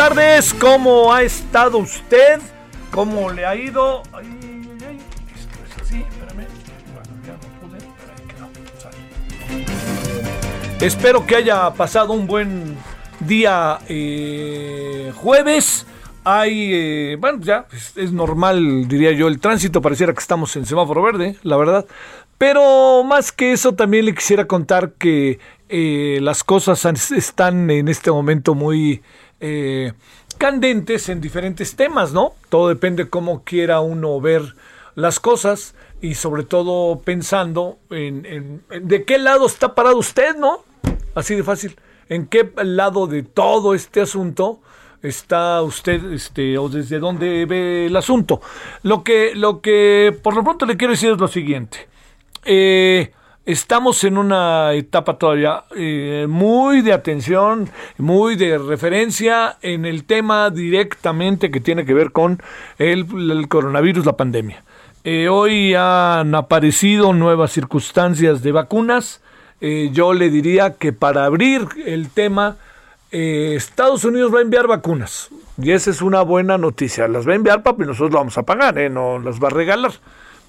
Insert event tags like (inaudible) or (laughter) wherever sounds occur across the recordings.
Tardes, ¿cómo ha estado usted? ¿Cómo le ha ido? Ay, ay, ay, esto es así, espérame. Bueno, ya no pude, pero ahí quedó. Espero que haya pasado un buen día eh, jueves. Hay, eh, bueno, ya es, es normal, diría yo, el tránsito. Pareciera que estamos en semáforo verde, la verdad. Pero más que eso, también le quisiera contar que eh, las cosas están en este momento muy eh, candentes en diferentes temas, ¿no? Todo depende cómo quiera uno ver las cosas y sobre todo pensando en, en- de qué lado está parado usted, ¿no? Así de fácil. ¿En qué lado de todo este asunto está usted, este, o desde dónde ve el asunto? Lo que, lo que por lo pronto le quiero decir es lo siguiente. Eh, estamos en una etapa todavía eh, muy de atención, muy de referencia en el tema directamente que tiene que ver con el, coronavirus, la pandemia. Eh, hoy han aparecido nuevas circunstancias de vacunas. Eh, yo le diría que para abrir el tema, Estados Unidos va a enviar vacunas. Y esa es una buena noticia. Las va a enviar, papi, nosotros lo vamos a pagar, no las va a regalar.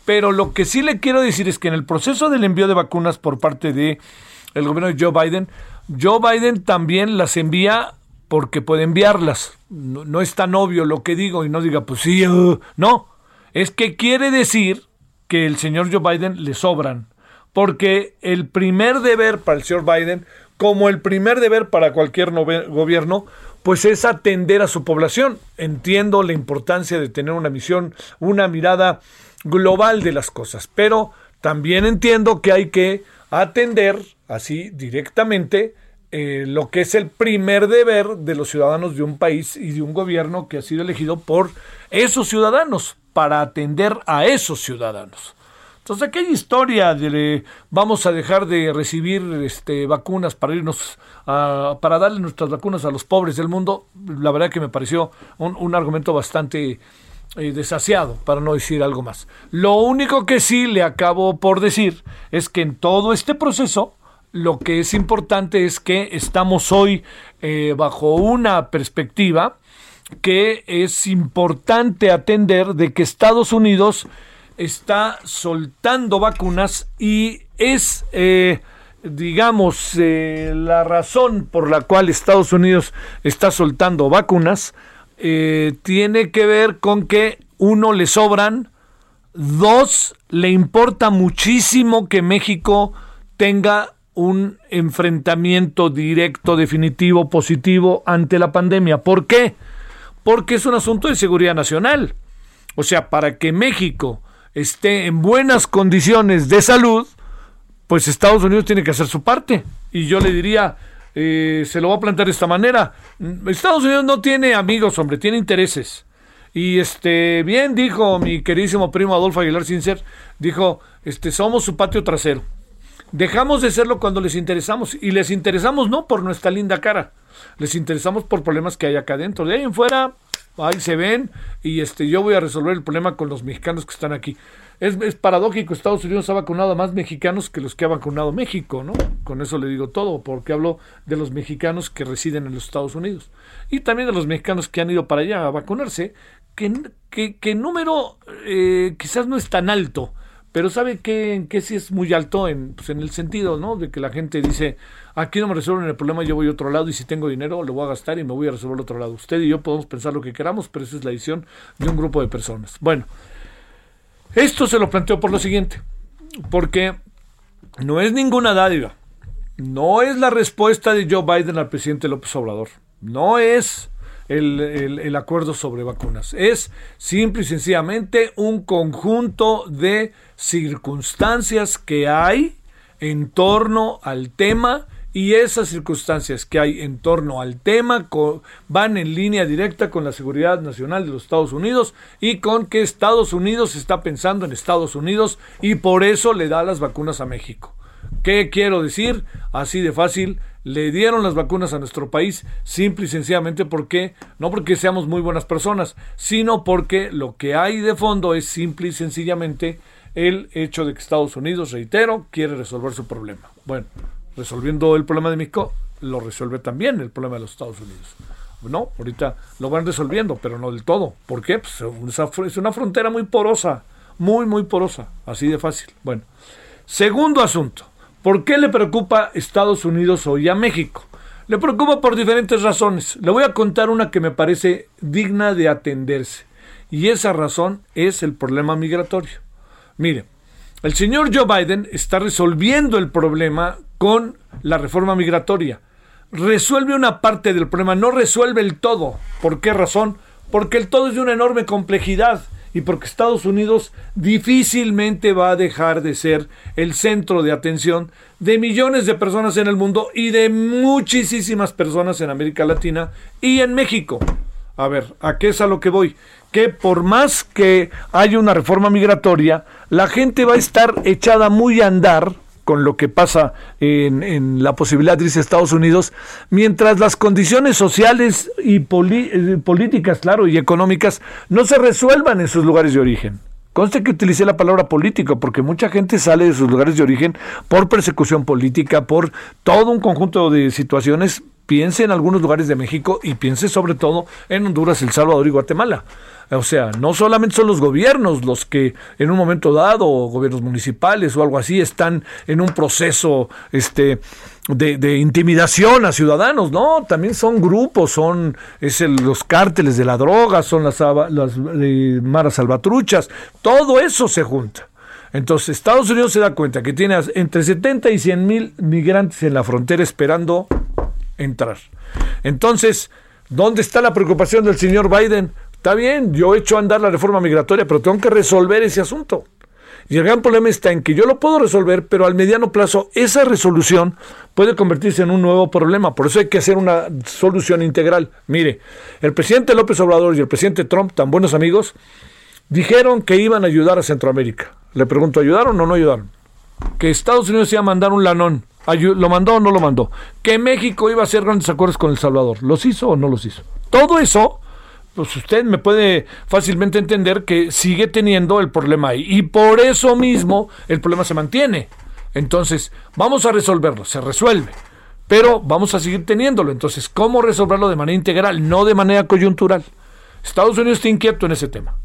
Pero lo que sí le quiero decir es que en el proceso del envío de vacunas por parte de el gobierno de Joe Biden, Joe Biden también las envía porque puede enviarlas. No, es tan obvio lo que digo y no diga, pues sí, uh, no. Es que quiere decir que el señor Joe Biden le sobran. Porque el primer deber para el señor Biden, como el primer deber para cualquier gobierno, pues es atender a su población. Entiendo la importancia de tener una misión, una mirada global de las cosas, pero también entiendo que hay que atender así directamente eh, lo que es el primer deber de los ciudadanos de un país y de un gobierno que ha sido elegido por esos ciudadanos, para atender a esos ciudadanos. Entonces, aquella historia de vamos a dejar de recibir este, vacunas para irnos a, para darle nuestras vacunas a los pobres del mundo, la verdad que me pareció un, un argumento bastante eh, desasiado, para no decir algo más. Lo único que sí le acabo por decir es que en todo este proceso, lo que es importante es que estamos hoy eh, bajo una perspectiva que es importante atender de que Estados Unidos está soltando vacunas y es, eh, digamos, eh, la razón por la cual Estados Unidos está soltando vacunas eh, tiene que ver con que uno le sobran, dos le importa muchísimo que México tenga un enfrentamiento directo, definitivo, positivo ante la pandemia. ¿Por qué? Porque es un asunto de seguridad nacional. O sea, para que México esté en buenas condiciones de salud, pues Estados Unidos tiene que hacer su parte. Y yo le diría, eh, se lo voy a plantear de esta manera. Estados Unidos no tiene amigos, hombre, tiene intereses. Y este, bien dijo mi queridísimo primo Adolfo Aguilar Sincer, dijo, este, somos su patio trasero. Dejamos de serlo cuando les interesamos. Y les interesamos no por nuestra linda cara. Les interesamos por problemas que hay acá adentro. De ahí en fuera, ahí se ven. Y este, yo voy a resolver el problema con los mexicanos que están aquí. Es, es, paradójico, Estados Unidos ha vacunado a más mexicanos que los que ha vacunado México, ¿no? Con eso le digo todo, porque hablo de los mexicanos que residen en los Estados Unidos. Y también de los mexicanos que han ido para allá a vacunarse, que, que, que número eh, quizás no es tan alto, pero sabe que, en que sí es muy alto en, pues en el sentido, ¿no? De que la gente dice, aquí no me resuelven el problema, yo voy a otro lado y si tengo dinero lo voy a gastar y me voy a resolver otro lado. Usted y yo podemos pensar lo que queramos, pero esa es la decisión de un grupo de personas. Bueno, esto se lo planteo por lo siguiente, porque no es ninguna dádiva, no es la respuesta de Joe Biden al presidente López Obrador, no es el, el, acuerdo sobre vacunas, es simple y sencillamente un conjunto de circunstancias que hay en torno al tema y esas circunstancias que hay en torno al tema van en línea directa con la seguridad nacional de los Estados Unidos y con que Estados Unidos está pensando en Estados Unidos y por eso le da las vacunas a México. ¿Qué quiero decir? Así de fácil, le dieron las vacunas a nuestro país simple y sencillamente porque, no porque seamos muy buenas personas, sino porque lo que hay de fondo es simple y sencillamente el hecho de que Estados Unidos, reitero, quiere resolver su problema. Bueno, resolviendo el problema de México, lo resuelve también el problema de los Estados Unidos. No, ahorita lo van resolviendo, pero no del todo. ¿Por qué? Pues es una frontera muy porosa, muy, muy porosa, así de fácil. Bueno, segundo asunto, ¿por qué le preocupa Estados Unidos hoy a México? Le preocupa por diferentes razones. Le voy a contar una que me parece digna de atenderse. Y esa razón es el problema migratorio. Mire, el señor Joe Biden está resolviendo el problema con la reforma migratoria. Resuelve una parte del problema, no resuelve el todo. ¿Por qué razón? Porque el todo es de una enorme complejidad y porque Estados Unidos difícilmente va a dejar de ser el centro de atención de millones de personas en el mundo y de muchísimas personas en América Latina y en México. A ver, ¿a qué es a lo que voy? Que por más que haya una reforma migratoria, la gente va a estar echada muy a andar con lo que pasa en, la posibilidad de irse a Estados Unidos, mientras las condiciones sociales y eh, políticas, claro, y económicas no se resuelvan en sus lugares de origen. Conste que utilicé la palabra político porque mucha gente sale de sus lugares de origen por persecución política, por todo un conjunto de situaciones. Piense en algunos lugares de México y piense sobre todo en Honduras, El Salvador y Guatemala. O sea, no solamente son los gobiernos los que en un momento dado, gobiernos municipales o algo así, están en un proceso este, de, intimidación a ciudadanos, no, también son grupos, son es el, los cárteles de la droga, son las, las eh, maras salvatruchas, todo eso se junta. Entonces Estados Unidos se da cuenta que tiene entre 70 y 100 mil migrantes en la frontera esperando entrar. Entonces, ¿dónde está la preocupación del señor Biden? Está bien, yo he hecho andar la reforma migratoria, pero tengo que resolver ese asunto. Y el gran problema está en que yo lo puedo resolver, pero al mediano plazo esa resolución puede convertirse en un nuevo problema. Por eso hay que hacer una solución integral. Mire, el presidente López Obrador y el presidente Trump, tan buenos amigos, dijeron que iban a ayudar a Centroamérica. Le pregunto, ¿ayudaron o no ayudaron? Que Estados Unidos iba a mandar un lanón. ¿Lo mandó o no lo mandó? Que México iba a hacer grandes acuerdos con El Salvador. ¿Los hizo o no los hizo? Todo eso pues usted me puede fácilmente entender que sigue teniendo el problema ahí. Y por eso mismo el problema se mantiene. Entonces, vamos a resolverlo, se resuelve. Pero vamos a seguir teniéndolo. Entonces, ¿cómo resolverlo de manera integral, no de manera coyuntural? Estados Unidos está inquieto en ese tema.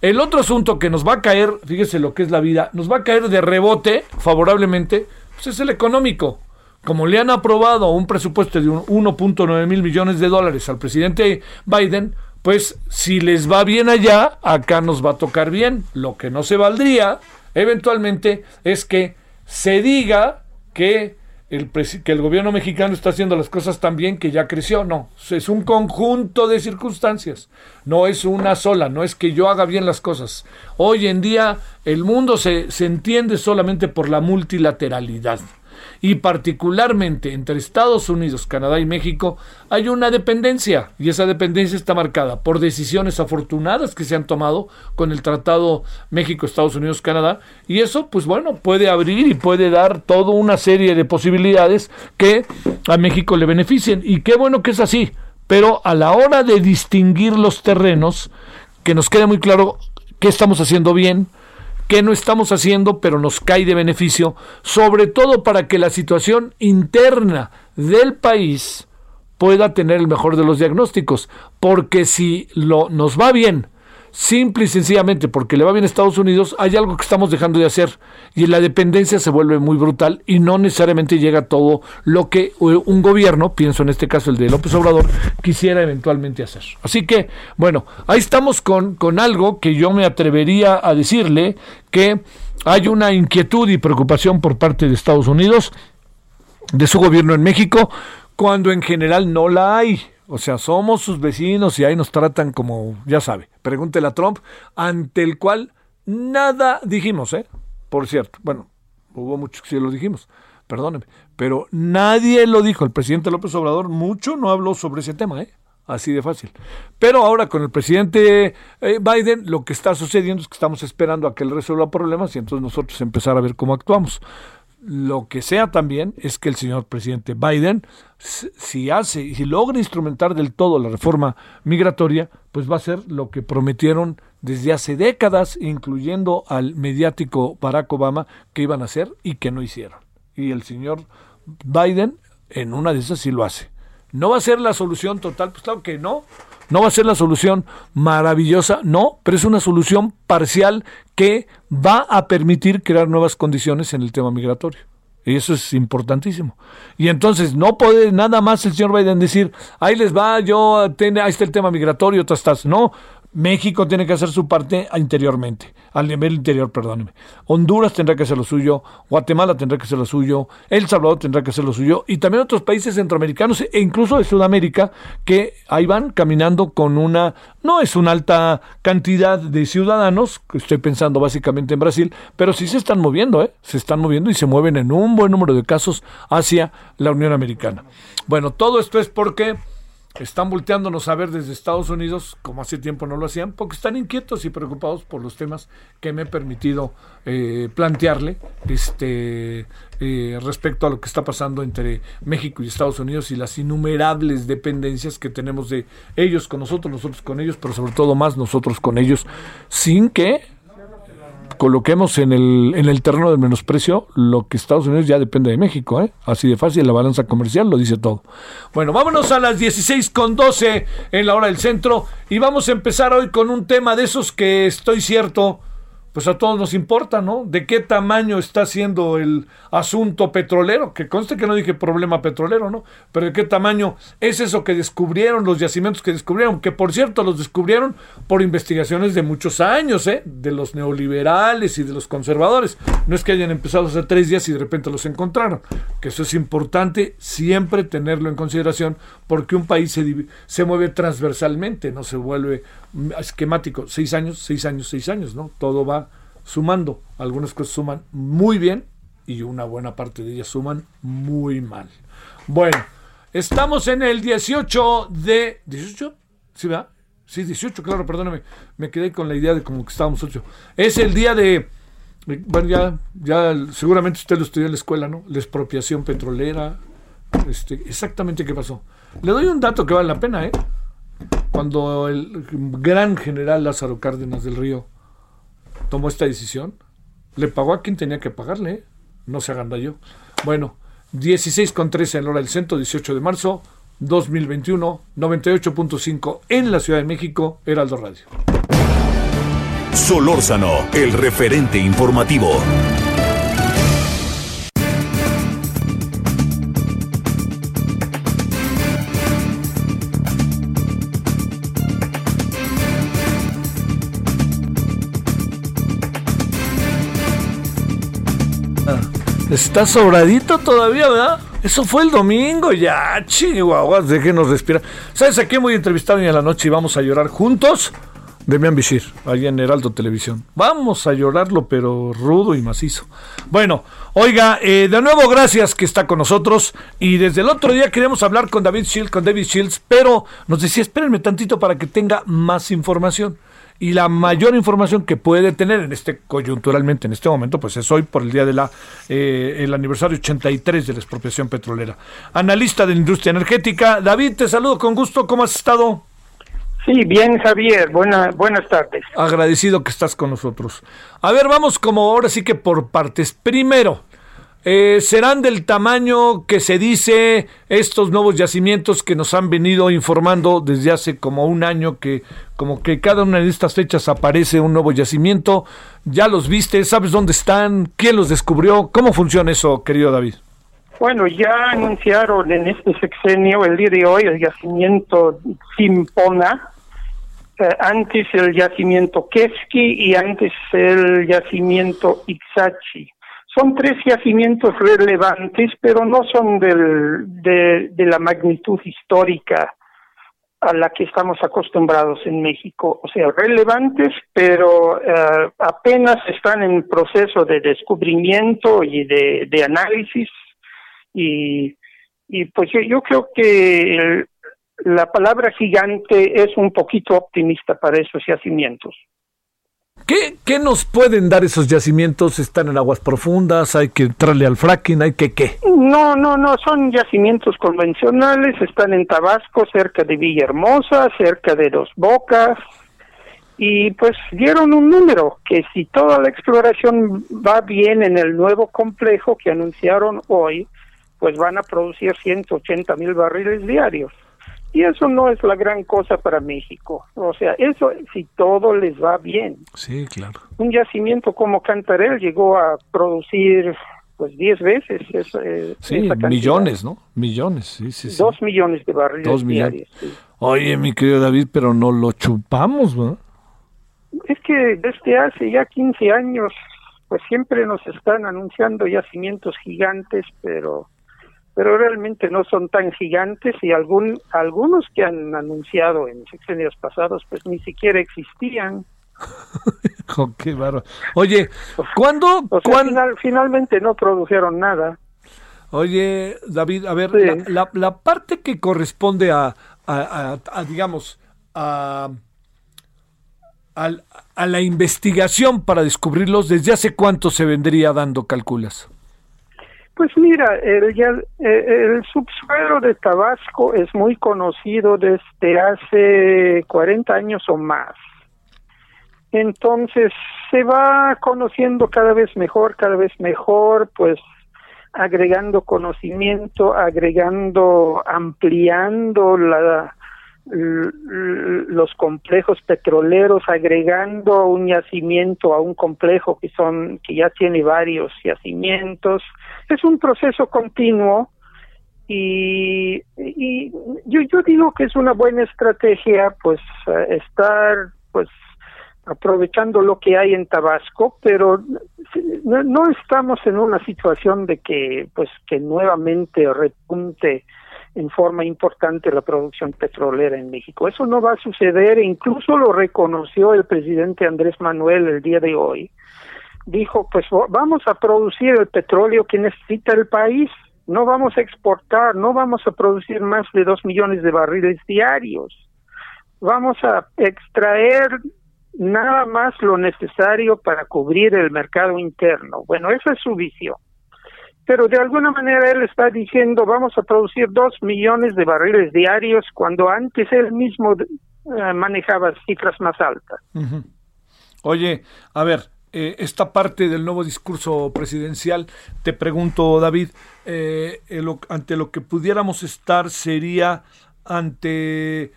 El otro asunto que nos va a caer, fíjese lo que es la vida, nos va a caer de rebote favorablemente, pues es el económico. Como le han aprobado un presupuesto de 1.9 mil millones de dólares al presidente Biden, pues si les va bien allá, acá nos va a tocar bien. Lo que no se valdría, eventualmente, es que se diga que el, que el gobierno mexicano está haciendo las cosas tan bien que ya creció. No, es un conjunto de circunstancias. No es una sola, no es que yo haga bien las cosas. Hoy en día el mundo se, se entiende solamente por la multilateralidad. Y particularmente entre Estados Unidos, Canadá y México hay una dependencia y esa dependencia está marcada por decisiones afortunadas que se han tomado con el Tratado México-Estados Unidos-Canadá y eso pues bueno puede abrir y puede dar toda una serie de posibilidades que a México le beneficien y qué bueno que es así pero a la hora de distinguir los terrenos que nos quede muy claro qué estamos haciendo bien, qué no estamos haciendo, pero nos cae de beneficio, sobre todo para que la situación interna del país pueda tener el mejor de los diagnósticos, porque si lo, nos va bien, simple y sencillamente porque le va bien a Estados Unidos, hay algo que estamos dejando de hacer y la dependencia se vuelve muy brutal y no necesariamente llega todo lo que eh, un gobierno, pienso en este caso el de López Obrador, quisiera eventualmente hacer. Así que, bueno, ahí estamos con, con algo que yo me atrevería a decirle que hay una inquietud y preocupación por parte de Estados Unidos, de su gobierno en México, cuando en general no la hay. O sea, somos sus vecinos y ahí nos tratan como, ya sabe, pregúntele a Trump, ante el cual nada dijimos, ¿eh? Por cierto, bueno, hubo muchos que sí lo dijimos, perdóneme, pero nadie lo dijo. El presidente López Obrador mucho no habló sobre ese tema, ¿eh? Así de fácil. Pero ahora con el presidente eh, Biden lo que está sucediendo es que estamos esperando a que él resuelva problemas y entonces nosotros empezar a ver cómo actuamos lo que sea también es que el señor presidente Biden, si hace y si logra instrumentar del todo la reforma migratoria, pues va a ser lo que prometieron desde hace décadas, incluyendo al mediático Barack Obama, que iban a hacer y que no hicieron. Y el señor Biden, en una de esas sí lo hace. ¿No va a ser la solución total? Pues claro que no. No va a ser la solución maravillosa, no, pero es una solución parcial que va a permitir crear nuevas condiciones en el tema migratorio. Y eso es importantísimo. Y entonces no puede nada más el señor Biden decir, ahí les va, yo, ahí está el tema migratorio, tú estás. No, México tiene que hacer su parte interiormente, al nivel interior, perdóneme. Honduras tendrá que hacer lo suyo, Guatemala tendrá que hacer lo suyo, El Salvador tendrá que hacer lo suyo, y también otros países centroamericanos e incluso de Sudamérica que ahí van caminando con una, no es una alta cantidad de ciudadanos, estoy pensando básicamente en Brasil, pero sí se están moviendo, ¿eh? se están moviendo y se mueven en un buen número de casos hacia la Unión Americana. Bueno, todo esto es porque están volteándonos a ver desde Estados Unidos, como hace tiempo no lo hacían, porque están inquietos y preocupados por los temas que me he permitido eh, plantearle este, eh, respecto a lo que está pasando entre México y Estados Unidos y las innumerables dependencias que tenemos de ellos con nosotros, nosotros con ellos, pero sobre todo más nosotros con ellos, sin que coloquemos en el, en el terreno del menosprecio lo que Estados Unidos ya depende de México, ¿eh? Así de fácil, la balanza comercial lo dice todo. Bueno, vámonos a las 16 con 12 en la hora del centro y vamos a empezar hoy con un tema de esos que estoy cierto pues a todos nos importa, ¿no? ¿De qué tamaño está siendo el asunto petrolero? Que conste que no dije problema petrolero, ¿no? Pero de qué tamaño es eso que descubrieron, los yacimientos que descubrieron, que por cierto los descubrieron por investigaciones de muchos años, ¿eh? De los neoliberales y de los conservadores. No es que hayan empezado hace tres días y de repente los encontraron. Que eso es importante siempre tenerlo en consideración porque un país se, se mueve transversalmente, no se vuelve esquemático. Seis años, seis años, seis años, ¿no? Todo va sumando. Algunas cosas suman muy bien y una buena parte de ellas suman muy mal. Bueno, estamos en el 18 de... ¿18? ¿Sí, verdad? Sí, 18, claro, perdóname. Me quedé con la idea de como que estábamos 8. Es el día de... Bueno, ya, ya seguramente usted lo estudió en la escuela, ¿no? La expropiación petrolera. Este, exactamente qué pasó. Le doy un dato que vale la pena, ¿eh? Cuando el gran general Lázaro Cárdenas del Río tomó esta decisión, le pagó a quien tenía que pagarle, no se yo. Bueno, 16 con 13 en la hora del centro, 18 de marzo 2021, 98.5 en la Ciudad de México, Heraldo Radio. Solórzano, el referente informativo. Está sobradito todavía, ¿verdad? Eso fue el domingo, ya, chihuahuas, déjenos respirar. ¿Sabes a quién voy a entrevistar hoy en la noche y vamos a llorar juntos? Demian Bichir, ahí en Heraldo Televisión. Vamos a llorarlo, pero rudo y macizo. Bueno, oiga, eh, de nuevo gracias que está con nosotros. Y desde el otro día queremos hablar con David Shields, con David Shields, pero nos decía, espérenme tantito para que tenga más información. Y la mayor información que puede tener en este coyunturalmente en este momento, pues es hoy por el día de la eh, el aniversario 83 de la expropiación petrolera. Analista de la industria energética, David, te saludo con gusto. ¿Cómo has estado? Sí, bien, Javier. Buena, buenas tardes. Agradecido que estás con nosotros. A ver, vamos como ahora sí que por partes. Primero, eh, ¿serán del tamaño que se dice estos nuevos yacimientos que nos han venido informando desde hace como un año que como que cada una de estas fechas aparece un nuevo yacimiento? ¿Ya los viste? ¿Sabes dónde están? ¿Quién los descubrió? ¿Cómo funciona eso, querido David? Bueno, ya anunciaron en este sexenio, el día de hoy, el yacimiento Simpona, eh, antes el yacimiento Keski y antes el yacimiento Ixachi. Son tres yacimientos relevantes, pero no son de, la magnitud histórica a la que estamos acostumbrados en México. O sea, relevantes, pero eh, apenas están en proceso de descubrimiento y de, análisis y, pues yo creo que la palabra gigante es un poquito optimista para esos yacimientos. ¿Qué, ¿Qué, nos pueden dar esos yacimientos? ¿Están en aguas profundas? ¿Hay que entrarle al fracking? ¿Hay que qué? No, no, no, son yacimientos convencionales, están en Tabasco, cerca de Villahermosa, cerca de Dos Bocas, y pues dieron un número, que si toda la exploración va bien en el nuevo complejo que anunciaron hoy, pues van a producir 180 mil barriles diarios. Y eso no es la gran cosa para México. O sea, eso si todo les va bien. Sí, claro. Un yacimiento como Cantarel llegó a producir pues 10 veces eh, sí, millones, ¿no? Millones, sí, sí, Dos millones de barriles diarios. Oye, mi querido David, pero no lo chupamos, ¿no? Es que desde hace ya 15 años, pues siempre nos están anunciando yacimientos gigantes, pero pero realmente no son tan gigantes y algún, algunos que han anunciado en sexenios pasados pues ni siquiera existían. (laughs) oh, qué Oye, ¿cuándo? finalmente no produjeron nada. Oye, David, a ver, la, la, parte que corresponde a, a, a, digamos, a, a, la investigación para descubrirlos, ¿desde hace cuánto se vendría dando, calculas? Pues mira, el, el, subsuelo de Tabasco es muy conocido desde hace 40 años o más. Entonces se va conociendo cada vez mejor, cada vez mejor, pues agregando conocimiento, agregando, ampliando la, los complejos petroleros agregando un yacimiento a un complejo que son que ya tiene varios yacimientos es un proceso continuo y, y yo, yo digo que es una buena estrategia pues estar pues aprovechando lo que hay en Tabasco, pero no, no, estamos en una situación de que pues que nuevamente repunte en forma importante la producción petrolera en México. Eso no va a suceder, e incluso lo reconoció el presidente Andrés Manuel el día de hoy. Dijo, pues vamos a producir el petróleo que necesita el país, no vamos a exportar, no vamos a producir más de dos millones de barriles diarios, vamos a extraer nada más lo necesario para cubrir el mercado interno. Bueno, esa es su visión pero de alguna manera él está diciendo vamos a producir dos millones de barriles diarios cuando antes él mismo eh, manejaba cifras más altas. Oye, a ver, eh, esta parte del nuevo discurso presidencial, te pregunto, David, eh, ante lo que pudiéramos estar sería ante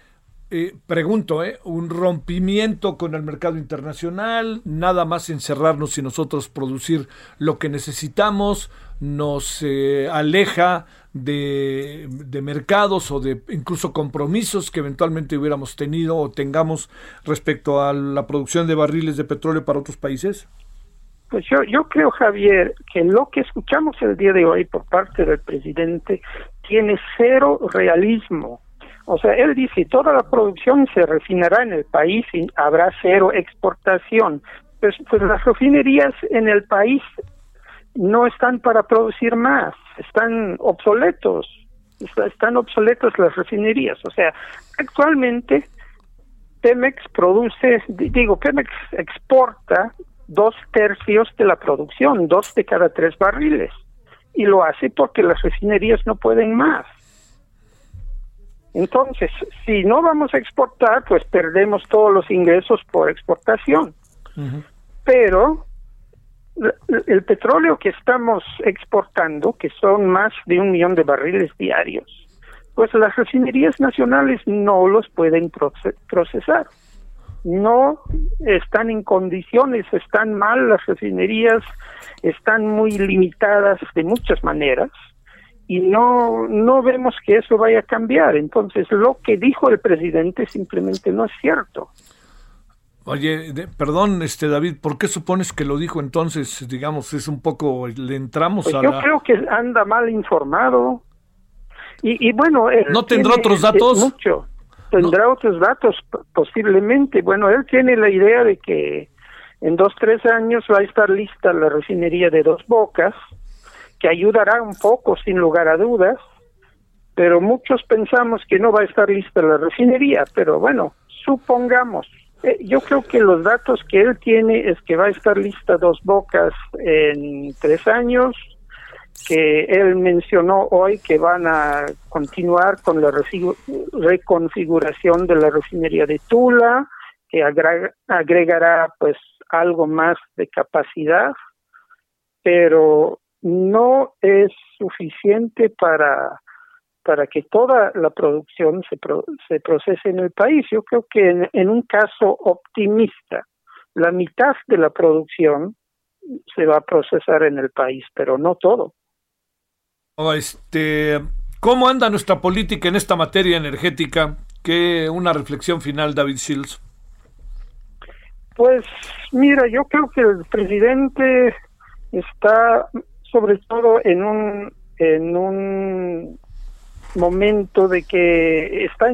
eh, pregunto, ¿eh? un rompimiento con el mercado internacional, nada más encerrarnos y nosotros producir lo que necesitamos, nos aleja de, de, mercados o de incluso compromisos que eventualmente hubiéramos tenido o tengamos respecto a la producción de barriles de petróleo para otros países? Pues yo, yo creo, Javier, que lo que escuchamos el día de hoy por parte del presidente tiene cero realismo O sea, él dice, toda la producción se refinará en el país y habrá cero exportación. Pues, pues las refinerías en el país no están para producir más, están obsoletos, están obsoletas las refinerías. O sea, actualmente Pemex produce, digo, Pemex exporta dos tercios de la producción, dos de cada tres barriles. Y lo hace porque las refinerías no pueden más. Entonces, si no vamos a exportar, pues perdemos todos los ingresos por exportación. Pero el petróleo que estamos exportando, que son más de un millón de barriles diarios, pues las refinerías nacionales no los pueden procesar. No están en condiciones, están mal las refinerías, están muy limitadas de muchas maneras y no no vemos que eso vaya a cambiar. Entonces, lo que dijo el presidente simplemente no es cierto. Oye, perdón, este David, ¿por qué supones que lo dijo entonces? Digamos, es un poco, le entramos pues a yo creo que anda mal informado. Y, y bueno, ¿no tendrá otros datos? Mucho. Tendrá otros datos, posiblemente. Bueno, él tiene la idea de que en dos, tres años va a estar lista la refinería de Dos Bocas, que ayudará un poco, sin lugar a dudas, pero muchos pensamos que no va a estar lista la refinería, pero bueno, supongamos. Eh, yo creo que los datos que él tiene es que va a estar lista Dos Bocas en tres años, que él mencionó hoy que van a continuar con la reconfiguración de la refinería de Tula, que agregará pues algo más de capacidad, pero no es suficiente para para que toda la producción se, se procese en el país. Yo creo que en, un caso optimista, la mitad de la producción se va a procesar en el país, pero no todo. Este, ¿Cómo anda nuestra política en esta materia energética? ¿Qué una reflexión final, David Shields? Pues mira, yo creo que el presidente está sobre todo en un en un momento de que está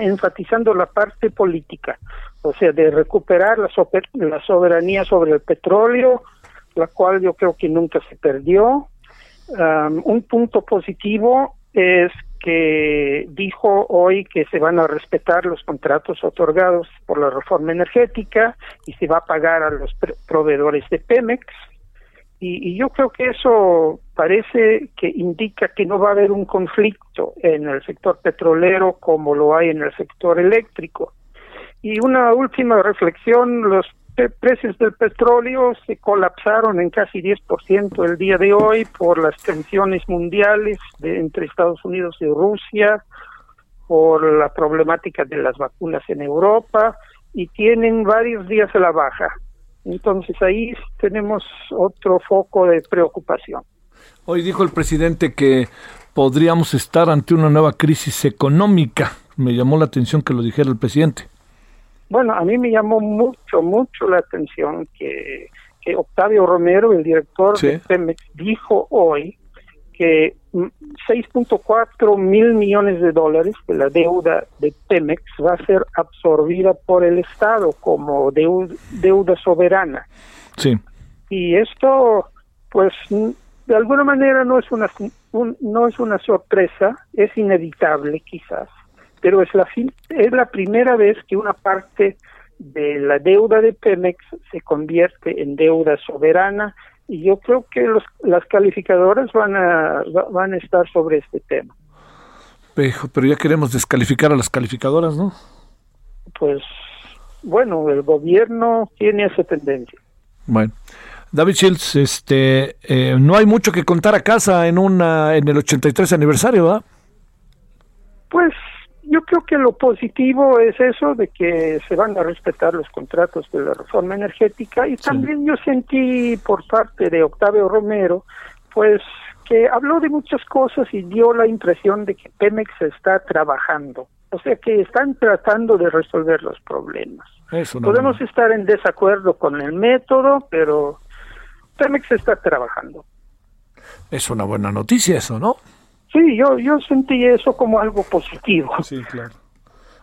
enfatizando la parte política, o sea, de recuperar la, la soberanía sobre el petróleo, la cual yo creo que nunca se perdió. un punto positivo es que dijo hoy que se van a respetar los contratos otorgados por la reforma energética y se va a pagar a los proveedores de Pemex. Y, yo creo que eso parece que indica que no va a haber un conflicto en el sector petrolero como lo hay en el sector eléctrico. Y una última reflexión, los precios del petróleo se colapsaron en casi 10% el día de hoy por las tensiones mundiales entre Estados Unidos y Rusia, por la problemática de las vacunas en Europa y tienen varios días a la baja. Entonces ahí tenemos otro foco de preocupación. Hoy dijo el presidente que podríamos estar ante una nueva crisis económica. Me llamó la atención que lo dijera el presidente. Bueno, a mí me llamó mucho, mucho la atención que, Octavio Romero, el director de Pemex, dijo hoy que 6.4 mil millones de dólares de la deuda de Pemex va a ser absorbida por el Estado como deuda, soberana. Sí. Y esto, pues, de alguna manera no es una no es una sorpresa, es inevitable quizás, pero es la es la primera vez que una parte de la deuda de Pemex se convierte en deuda soberana y yo creo que los, las calificadoras van a, van a estar sobre este tema. Pero ya queremos descalificar a las calificadoras, ¿no? Pues bueno, el gobierno tiene esa tendencia. Bueno. David Shields, este, eh, no hay mucho que contar a casa en una en el 83 aniversario, ¿verdad? Pues yo creo que lo positivo es eso de que se van a respetar los contratos de la reforma energética y también yo sentí por parte de Octavio Romero pues que habló de muchas cosas y dio la impresión de que Pemex está trabajando, o sea que están tratando de resolver los problemas. Podemos estar en desacuerdo con el método, pero Pemex está trabajando. Es una buena noticia eso, ¿no? Sí, yo, yo sentí eso como algo positivo. Sí, claro. (laughs)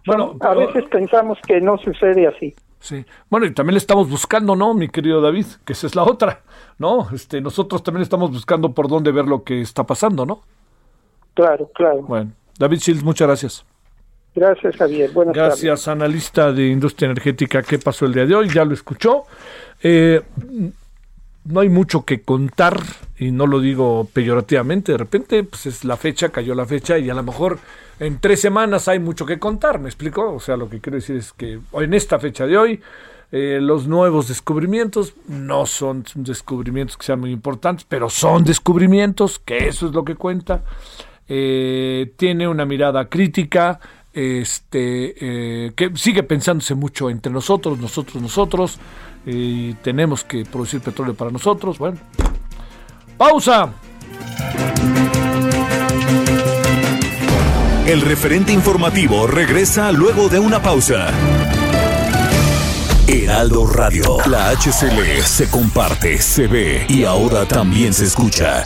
Bueno, a veces pensamos que no sucede así. Sí. Bueno, y también le estamos buscando, ¿no, mi querido David? Que esa es la otra, ¿no? Este, nosotros también estamos buscando por dónde ver lo que está pasando, ¿no? Claro, claro. Bueno, David Shields, muchas gracias. Gracias, Javier. Buenas Gracias, analista de industria energética. ¿Qué pasó el día de hoy? Ya lo escuchó. Eh, no hay mucho que contar y no lo digo peyorativamente. De repente, pues es la fecha, cayó la fecha y a lo mejor en tres semanas hay mucho que contar. ¿Me explico? O sea, lo que quiero decir es que en esta fecha de hoy eh, los nuevos descubrimientos no son descubrimientos que sean muy importantes, pero son descubrimientos, que eso es lo que cuenta. Eh, tiene una mirada crítica, este, eh, que sigue pensándose mucho entre nosotros, nosotros, nosotros, y tenemos que producir petróleo para nosotros. Bueno, pausa. El referente informativo regresa luego de una pausa. Heraldo Radio, la HCL se comparte, se ve y ahora también se escucha.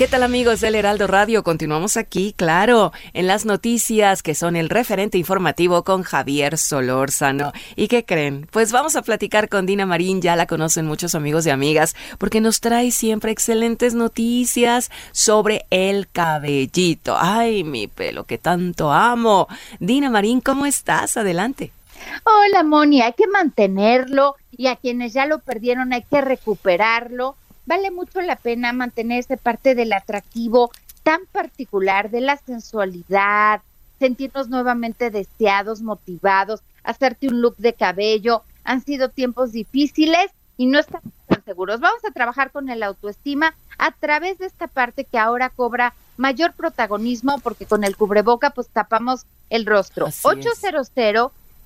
¿Qué tal amigos del Heraldo Radio? Continuamos aquí, claro, en las noticias que son el referente informativo con Javier Solórzano. ¿Y qué creen? Pues vamos a platicar con Dina Marín, ya la conocen muchos amigos y amigas, porque nos trae siempre excelentes noticias sobre el cabellito. Ay, mi pelo, que tanto amo. Dina Marín, ¿cómo estás? Adelante. Hola, Moni, hay que mantenerlo y a quienes ya lo perdieron hay que recuperarlo vale mucho la pena mantenerse parte del atractivo tan particular de la sensualidad, sentirnos nuevamente deseados, motivados, hacerte un look de cabello. Han sido tiempos difíciles y no estamos tan seguros. Vamos a trabajar con el autoestima a través de esta parte que ahora cobra mayor protagonismo porque con el cubreboca pues tapamos el rostro. 800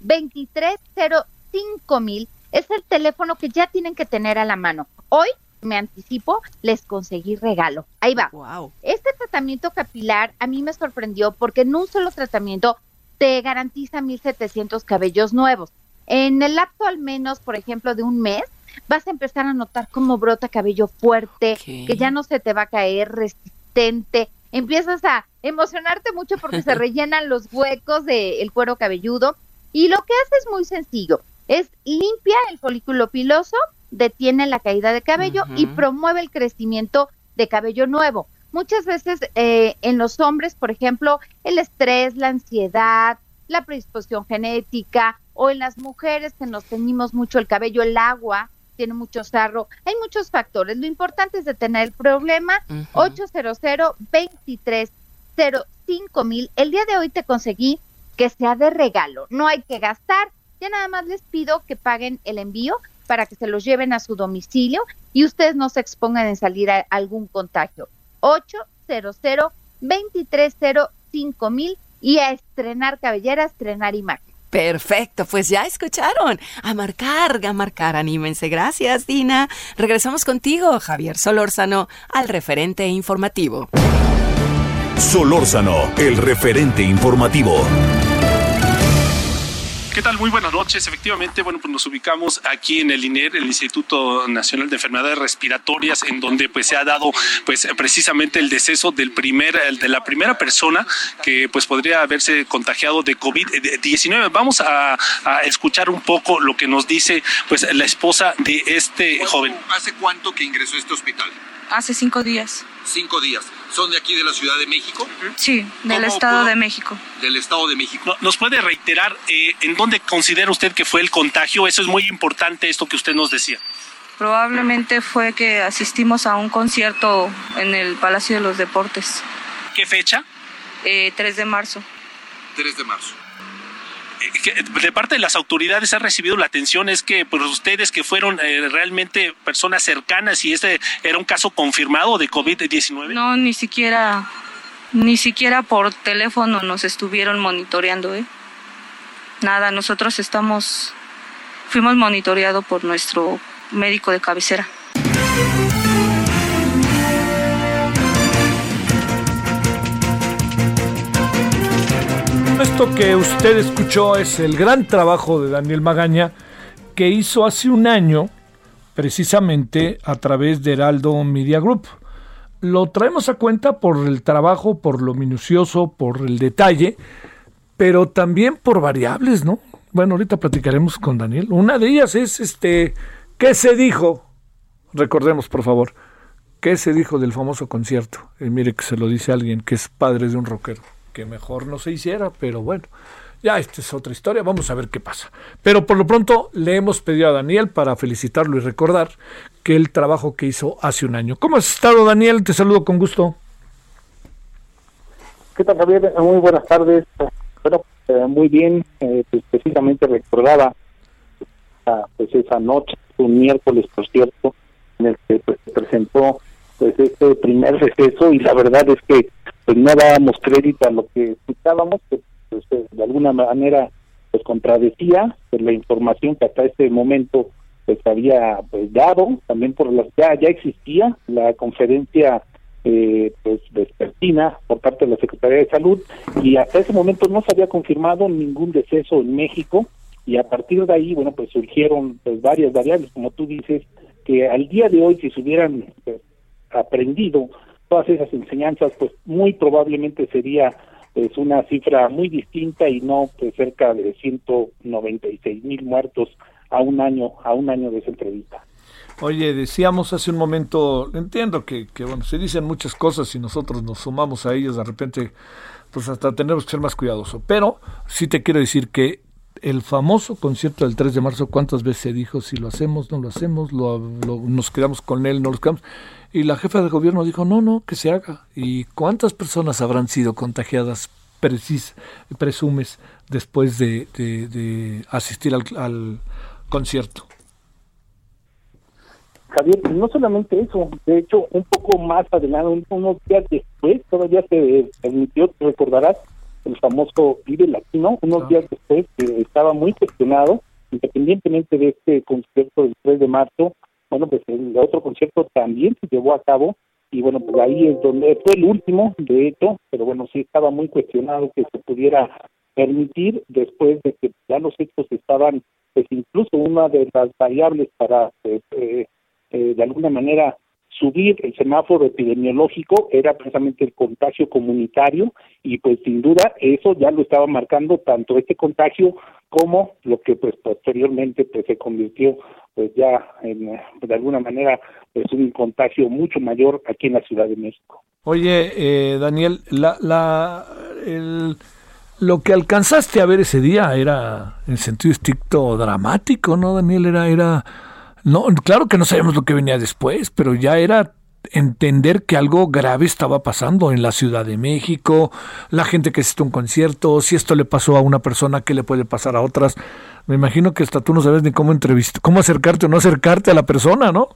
2305 mil es el teléfono que ya tienen que tener a la mano. Hoy me anticipo, les conseguí regalo. Ahí va. Este tratamiento capilar a mí me sorprendió porque en un solo tratamiento te garantiza 1700 cabellos nuevos. En el lapso al menos, por ejemplo, de un mes, vas a empezar a notar cómo brota cabello fuerte, que ya no se te va a caer, resistente. Empiezas a emocionarte mucho porque se (laughs) rellenan los huecos del cuero cabelludo. Y lo que hace es muy sencillo. Es limpia el folículo piloso, detiene la caída de cabello y promueve el crecimiento de cabello nuevo. Muchas veces eh, en los hombres, por ejemplo, el estrés, la ansiedad, la predisposición genética, o en las mujeres que nos teñimos mucho el cabello, el agua tiene mucho sarro. Hay muchos factores. Lo importante es detener el problema. 800 2305 mil. El día de hoy te conseguí que sea de regalo. No hay que gastar. Ya nada más les pido que paguen el envío para que se los lleven a su domicilio y ustedes no se expongan en salir a algún contagio. 800 2305 mil y a estrenar cabellera, estrenar imagen. Perfecto, pues ya escucharon. A marcar, a marcar, anímense. Gracias, Dina. Regresamos contigo, Javier Solórzano, al referente informativo. Solórzano, el referente informativo. ¿Qué tal? Muy buenas noches. Efectivamente, bueno, pues nos ubicamos aquí en el INER, el Instituto Nacional de Enfermedades Respiratorias, en donde pues se ha dado pues precisamente el deceso del primer, de la primera persona que pues podría haberse contagiado de COVID-19. Vamos a, a, escuchar un poco lo que nos dice pues la esposa de este joven. ¿Hace cuánto que ingresó a este hospital? Hace cinco días. Cinco días. ¿Son de aquí de la Ciudad de México? Sí, del Estado de México. Del Estado de México. ¿Nos puede reiterar eh, en dónde considera usted que fue el contagio? Eso es muy importante, esto que usted nos decía. Probablemente fue que asistimos a un concierto en el Palacio de los Deportes. ¿Qué fecha? Eh, 3 de marzo. 3 de marzo de parte de las autoridades ha recibido la atención es que pues, ustedes que fueron eh, realmente personas cercanas y este era un caso confirmado de COVID-19? No, ni siquiera, ni siquiera por teléfono nos estuvieron monitoreando, ¿eh? nada, nosotros estamos, fuimos monitoreados por nuestro médico de cabecera. Esto que usted escuchó es el gran trabajo de Daniel Magaña que hizo hace un año precisamente a través de Heraldo Media Group. Lo traemos a cuenta por el trabajo, por lo minucioso, por el detalle, pero también por variables, ¿no? Bueno, ahorita platicaremos con Daniel. Una de ellas es este, ¿qué se dijo? Recordemos, por favor, ¿qué se dijo del famoso concierto? Y mire que se lo dice alguien que es padre de un rockero, que mejor no se hiciera, pero bueno. Ya, esta es otra historia, vamos a ver qué pasa. Pero por lo pronto le hemos pedido a Daniel para felicitarlo y recordar que el trabajo que hizo hace un año. ¿Cómo has estado, Daniel? Te saludo con gusto. ¿Qué tal, Javier? Muy buenas tardes. Bueno, eh, muy bien. Eh, pues, precisamente recordaba ah, pues esa noche, un miércoles, por cierto, en el que pues, se presentó pues este primer receso y la verdad es que pues no dábamos crédito a lo que escuchábamos, que pues, de alguna manera pues contradecía pues, la información que hasta ese momento pues había pues dado también por las ya ya existía la conferencia eh, pues vespertina por parte de la Secretaría de Salud y hasta ese momento no se había confirmado ningún deceso en México y a partir de ahí bueno pues surgieron pues varias variables como tú dices que al día de hoy si se hubieran pues, aprendido todas esas enseñanzas pues muy probablemente sería es una cifra muy distinta y no pues cerca de 196 mil muertos a un año a un año de esa entrevista. Oye, decíamos hace un momento, entiendo que, que bueno, se dicen muchas cosas y nosotros nos sumamos a ellas, de repente, pues hasta tenemos que ser más cuidadosos. Pero sí te quiero decir que el famoso concierto del 3 de marzo, ¿cuántas veces se dijo si lo hacemos, no lo hacemos, lo, nos quedamos con él, no nos quedamos? Y la jefa de gobierno dijo, no, no, que se haga. ¿Y cuántas personas habrán sido contagiadas, precis, presumes, después de, de, asistir al, al, concierto? Javier, no solamente eso, de hecho, un poco más adelante, unos días después, todavía se permitió, recordarás, el famoso Vive Latino, unos ah. días después, que estaba muy cuestionado, independientemente de este concierto del 3 de marzo, bueno, pues el otro concierto también se llevó a cabo y bueno, pues ahí es donde fue el último, de hecho, pero bueno, sí estaba muy cuestionado que se pudiera permitir después de que ya los hechos estaban, pues incluso una de las variables para, pues, eh, eh, de alguna manera, subir el semáforo epidemiológico era precisamente el contagio comunitario y pues sin duda eso ya lo estaba marcando tanto este contagio como lo que pues posteriormente pues se convirtió pues ya en, de alguna manera pues un contagio mucho mayor aquí en la Ciudad de México. Oye, eh, Daniel, la, la, el, lo que alcanzaste a ver ese día era en sentido estricto dramático, ¿no, Daniel? Era, era, no, claro que no sabemos lo que venía después, pero ya era entender que algo grave estaba pasando en la Ciudad de México, la gente que asistió a un concierto, si esto le pasó a una persona, ¿qué le puede pasar a otras? Me imagino que hasta tú no sabes ni cómo entrevistar, cómo acercarte o no acercarte a la persona, ¿no?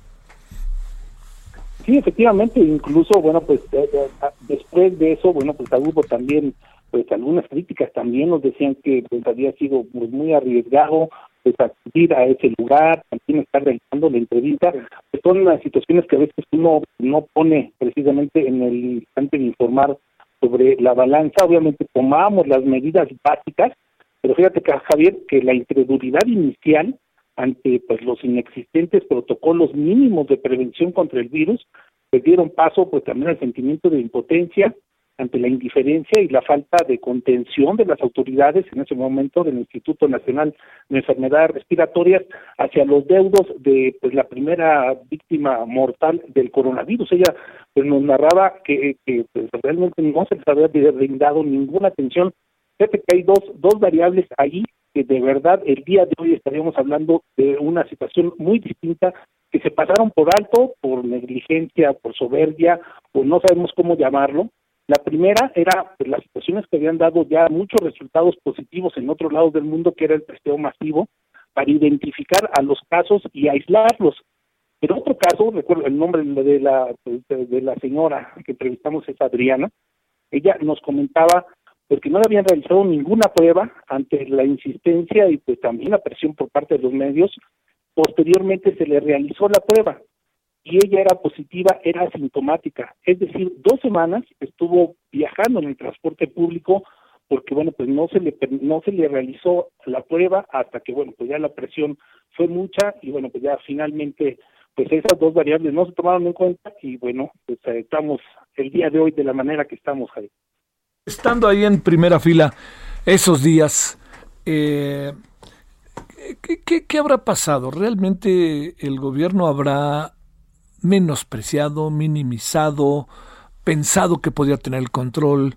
Sí, efectivamente, incluso, bueno, pues eh, eh, después de eso, bueno, pues hubo también, pues algunas críticas también nos decían que pues, había sido pues, muy arriesgado, pues a ese lugar, también estar realizando la entrevista, pues son las situaciones que a veces uno no pone precisamente en el instante de informar sobre la balanza, obviamente tomamos las medidas básicas, pero fíjate que Javier, que la incredulidad inicial ante pues los inexistentes protocolos mínimos de prevención contra el virus, pues dieron paso pues también al sentimiento de impotencia ante la indiferencia y la falta de contención de las autoridades en ese momento del Instituto Nacional de Enfermedades Respiratorias hacia los deudos de pues la primera víctima mortal del coronavirus. Ella pues nos narraba que, pues, realmente no se les había brindado ninguna atención. Fíjate que hay dos, dos variables ahí que de verdad el día de hoy estaríamos hablando de una situación muy distinta que se pasaron por alto, por negligencia, por soberbia, o no sabemos cómo llamarlo, la primera era pues, las situaciones que habían dado ya muchos resultados positivos en otros lados del mundo, que era el testeo masivo, para identificar a los casos y aislarlos. Pero otro caso, recuerdo el nombre de la, de la señora que entrevistamos es Adriana, ella nos comentaba porque no le habían realizado ninguna prueba ante la insistencia y pues también la presión por parte de los medios. Posteriormente se le realizó la prueba y ella era positiva, era asintomática. Es decir, dos semanas estuvo viajando en el transporte público porque bueno pues no se le no se le realizó la prueba hasta que bueno pues ya la presión fue mucha y bueno pues ya finalmente pues esas dos variables no se tomaron en cuenta y bueno pues estamos el día de hoy de la manera que estamos ahí estando ahí en primera fila esos días eh, ¿qué, qué, qué habrá pasado realmente el gobierno habrá menospreciado minimizado pensado que podía tener el control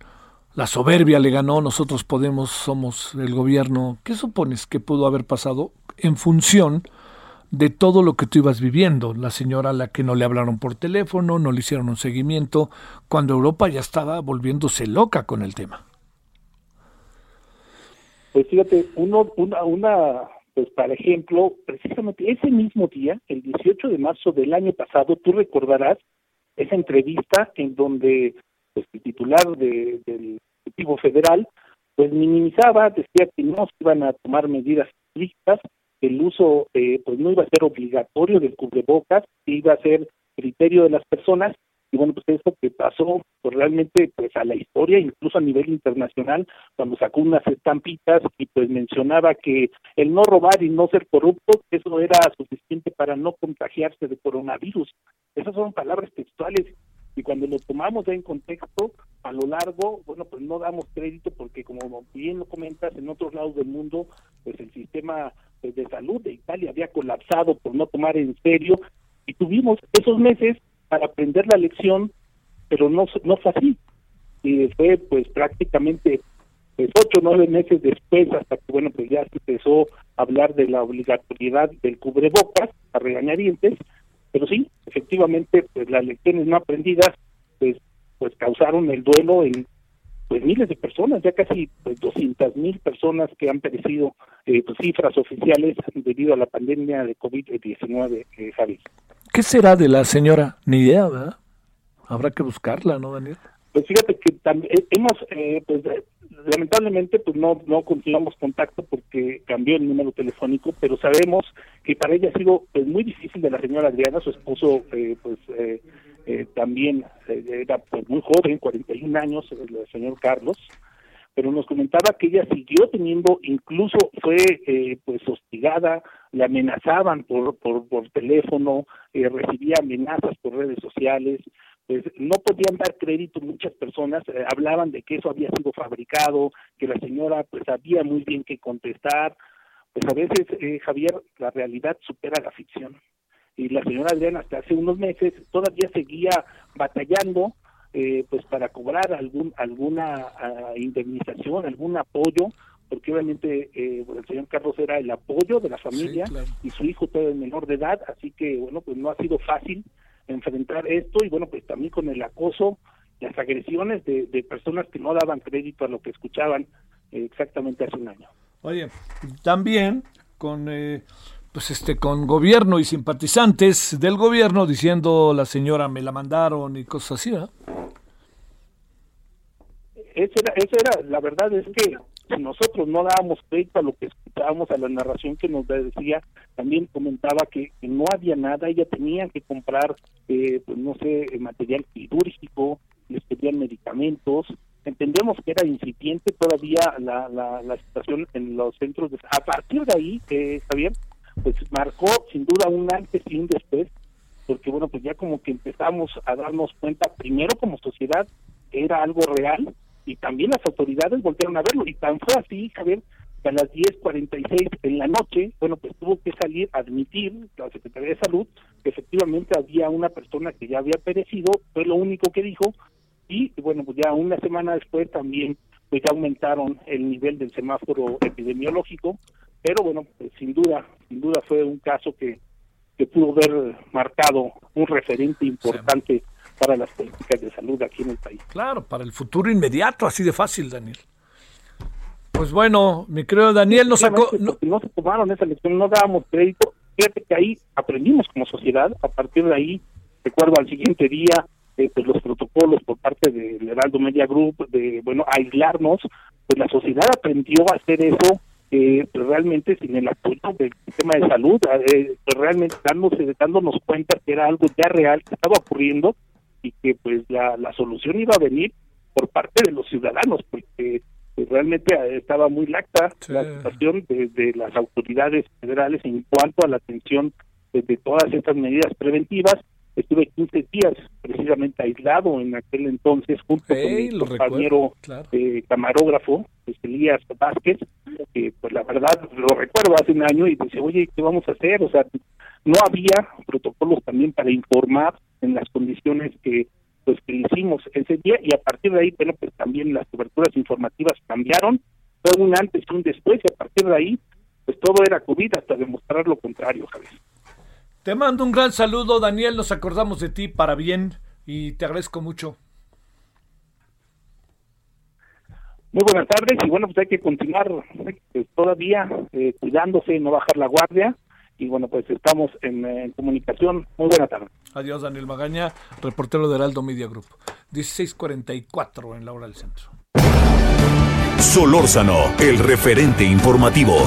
la soberbia le ganó, nosotros podemos, somos el gobierno. ¿Qué supones que pudo haber pasado en función de todo lo que tú ibas viviendo? La señora a la que no le hablaron por teléfono, no le hicieron un seguimiento, cuando Europa ya estaba volviéndose loca con el tema. Pues fíjate, uno, una, una, pues para ejemplo, precisamente ese mismo día, el 18 de marzo del año pasado, tú recordarás esa entrevista en donde pues, el titular de, del Ejecutivo Federal, pues minimizaba, decía que no se iban a tomar medidas estrictas, que el uso eh, pues no iba a ser obligatorio del cubrebocas, que iba a ser criterio de las personas, y bueno, pues eso que pasó pues realmente pues a la historia, incluso a nivel internacional, cuando sacó unas estampitas y pues mencionaba que el no robar y no ser corrupto, eso era suficiente para no contagiarse de coronavirus. Esas son palabras textuales y cuando lo tomamos en contexto, a lo largo, bueno, pues no damos crédito porque como bien lo comentas, en otros lados del mundo, pues el sistema pues, de salud de Italia había colapsado por no tomar en serio y tuvimos esos meses para aprender la lección, pero no, no fue así. Y fue pues prácticamente pues ocho o nueve meses después hasta que bueno pues ya se empezó a hablar de la obligatoriedad del cubrebocas a regañadientes pero sí, efectivamente, pues las lecciones no aprendidas, pues, pues causaron el duelo en pues miles de personas, ya casi pues, 200 mil personas que han perecido eh, pues, cifras oficiales debido a la pandemia de COVID-19, eh, Javi. ¿Qué será de la señora? Ni idea, ¿verdad? Habrá que buscarla, ¿no, Daniel? Pues fíjate que también eh, hemos, eh, pues lamentablemente pues no no continuamos contacto porque cambió el número telefónico pero sabemos que para ella ha sido pues, muy difícil de la señora Adriana su esposo eh, pues eh, eh, también era pues muy joven 41 años el señor Carlos pero nos comentaba que ella siguió teniendo incluso fue pues hostigada le amenazaban por por, por teléfono recibía amenazas por redes sociales pues no podían dar crédito muchas personas, eh, hablaban de que eso había sido fabricado, que la señora pues sabía muy bien qué contestar, pues a veces, eh, Javier, la realidad supera la ficción. Y la señora Adriana hasta hace unos meses todavía seguía batallando eh, pues para cobrar algún alguna ah, indemnización, algún apoyo, porque obviamente eh, el señor Carlos era el apoyo de la familia y su hijo todavía menor de edad, así que bueno, pues no ha sido fácil enfrentar esto y bueno, pues también con el acoso, las agresiones de, personas que no daban crédito a lo que escuchaban eh, exactamente hace un año. Oye, también con eh, pues este con gobierno y simpatizantes del gobierno diciendo la señora me la mandaron y cosas así, ¿verdad? Esa era, esa era, la verdad es que nosotros no dábamos crédito a lo que escuchábamos, a la narración que nos decía, también comentaba que, no había nada, ella tenía que comprar, eh, pues no sé, material quirúrgico, les pedían medicamentos, entendemos que era incipiente todavía la, la, situación en los centros de... A partir de ahí, eh, Javier, pues marcó sin duda un antes y un después, porque bueno, pues ya como que empezamos a darnos cuenta, primero como sociedad, que era algo real, y también las autoridades volvieron a verlo y tan fue así, Javier, que a las 10:46 en la noche, bueno, pues tuvo que salir a admitir la Secretaría de Salud que efectivamente había una persona que ya había perecido, fue lo único que dijo y bueno, pues ya una semana después también pues ya aumentaron el nivel del semáforo epidemiológico, pero bueno, pues sin duda, sin duda fue un caso que que pudo haber marcado un referente importante para las políticas de salud aquí en el país. Claro, para el futuro inmediato, así de fácil, Daniel. Pues bueno, mi querido Daniel, no sacó... No, no se tomaron esa lección, no dábamos crédito. Fíjate que ahí aprendimos como sociedad, a partir de ahí, recuerdo al siguiente día, eh, pues los protocolos por parte del Heraldo Media Group de bueno aislarnos pues la sociedad aprendió a hacer eso eh, realmente sin el apoyo del sistema de salud eh, pues realmente dándose, dándonos cuenta que era algo ya real que estaba ocurriendo y que pues la, la solución iba a venir por parte de los ciudadanos porque pues, realmente estaba muy lacta la situación de, de, las autoridades federales en cuanto a la atención de, de todas estas medidas preventivas estuve 15 días precisamente aislado en aquel entonces junto con mi compañero eh, camarógrafo Elías Vázquez que pues la verdad lo recuerdo hace un año y dice oye qué vamos a hacer o sea no había protocolos también para informar en las condiciones que pues que hicimos ese día y a partir de ahí bueno pues también las coberturas informativas cambiaron fue un antes y un después y a partir de ahí pues todo era COVID hasta demostrar lo contrario Javier te mando un gran saludo, Daniel. Nos acordamos de ti para bien y te agradezco mucho. Muy buenas tardes y bueno, pues hay que continuar pues, todavía eh, cuidándose, no bajar la guardia y bueno, pues estamos en, en, comunicación. Muy buena tarde. Adiós, Daniel Magaña, reportero de Heraldo Media Group. 16:44 en la hora del centro. Solórzano, el referente informativo.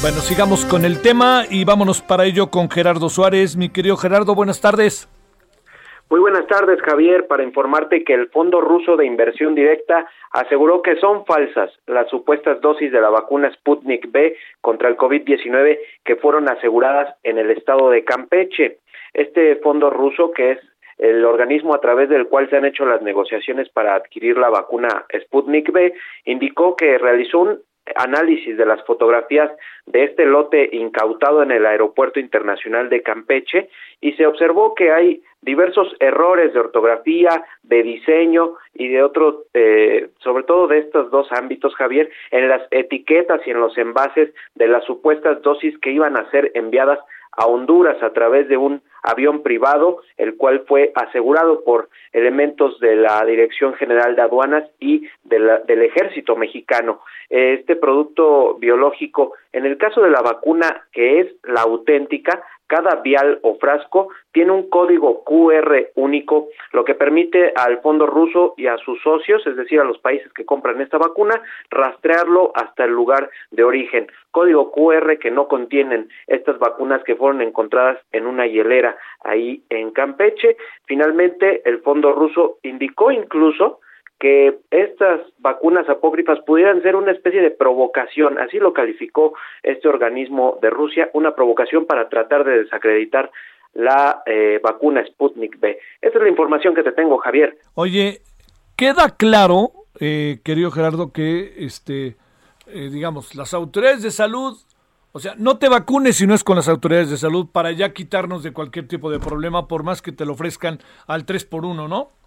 Bueno, sigamos con el tema y vámonos para ello con Gerardo Suárez. Mi querido Gerardo, buenas tardes. Muy buenas tardes, Javier, para informarte que el Fondo Ruso de Inversión Directa aseguró que son falsas las supuestas dosis de la vacuna Sputnik B contra el COVID-19 que fueron aseguradas en el estado de Campeche. Este fondo ruso, que es el organismo a través del cual se han hecho las negociaciones para adquirir la vacuna Sputnik B, indicó que realizó un análisis de las fotografías de este lote incautado en el Aeropuerto Internacional de Campeche y se observó que hay diversos errores de ortografía, de diseño y de otro, eh, sobre todo de estos dos ámbitos, Javier, en las etiquetas y en los envases de las supuestas dosis que iban a ser enviadas a Honduras a través de un avión privado, el cual fue asegurado por elementos de la Dirección General de Aduanas y de la, del Ejército Mexicano. Este producto biológico, en el caso de la vacuna, que es la auténtica, cada vial o frasco tiene un código QR único, lo que permite al fondo ruso y a sus socios, es decir, a los países que compran esta vacuna, rastrearlo hasta el lugar de origen. Código QR que no contienen estas vacunas que fueron encontradas en una hielera ahí en Campeche. Finalmente, el fondo ruso indicó incluso que estas vacunas apócrifas pudieran ser una especie de provocación, así lo calificó este organismo de Rusia, una provocación para tratar de desacreditar la eh, vacuna Sputnik B. Esa es la información que te tengo, Javier. Oye, queda claro, eh, querido Gerardo, que este, eh, digamos, las autoridades de salud, o sea, no te vacunes si no es con las autoridades de salud para ya quitarnos de cualquier tipo de problema, por más que te lo ofrezcan al 3 por 1, ¿no?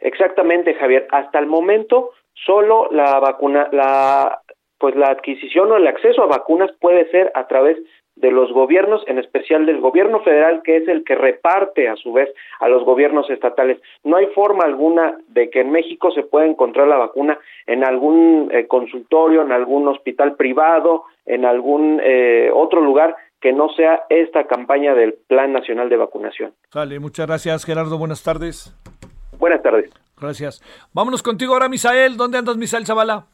Exactamente, Javier. Hasta el momento, solo la vacuna, la, pues la adquisición o el acceso a vacunas puede ser a través de los gobiernos, en especial del gobierno federal, que es el que reparte a su vez a los gobiernos estatales. No hay forma alguna de que en México se pueda encontrar la vacuna en algún eh, consultorio, en algún hospital privado, en algún eh, otro lugar que no sea esta campaña del Plan Nacional de Vacunación. Vale, muchas gracias Gerardo, buenas tardes. Buenas tardes. Gracias. Vámonos contigo ahora, Misael. ¿Dónde andas, Misael Zavala?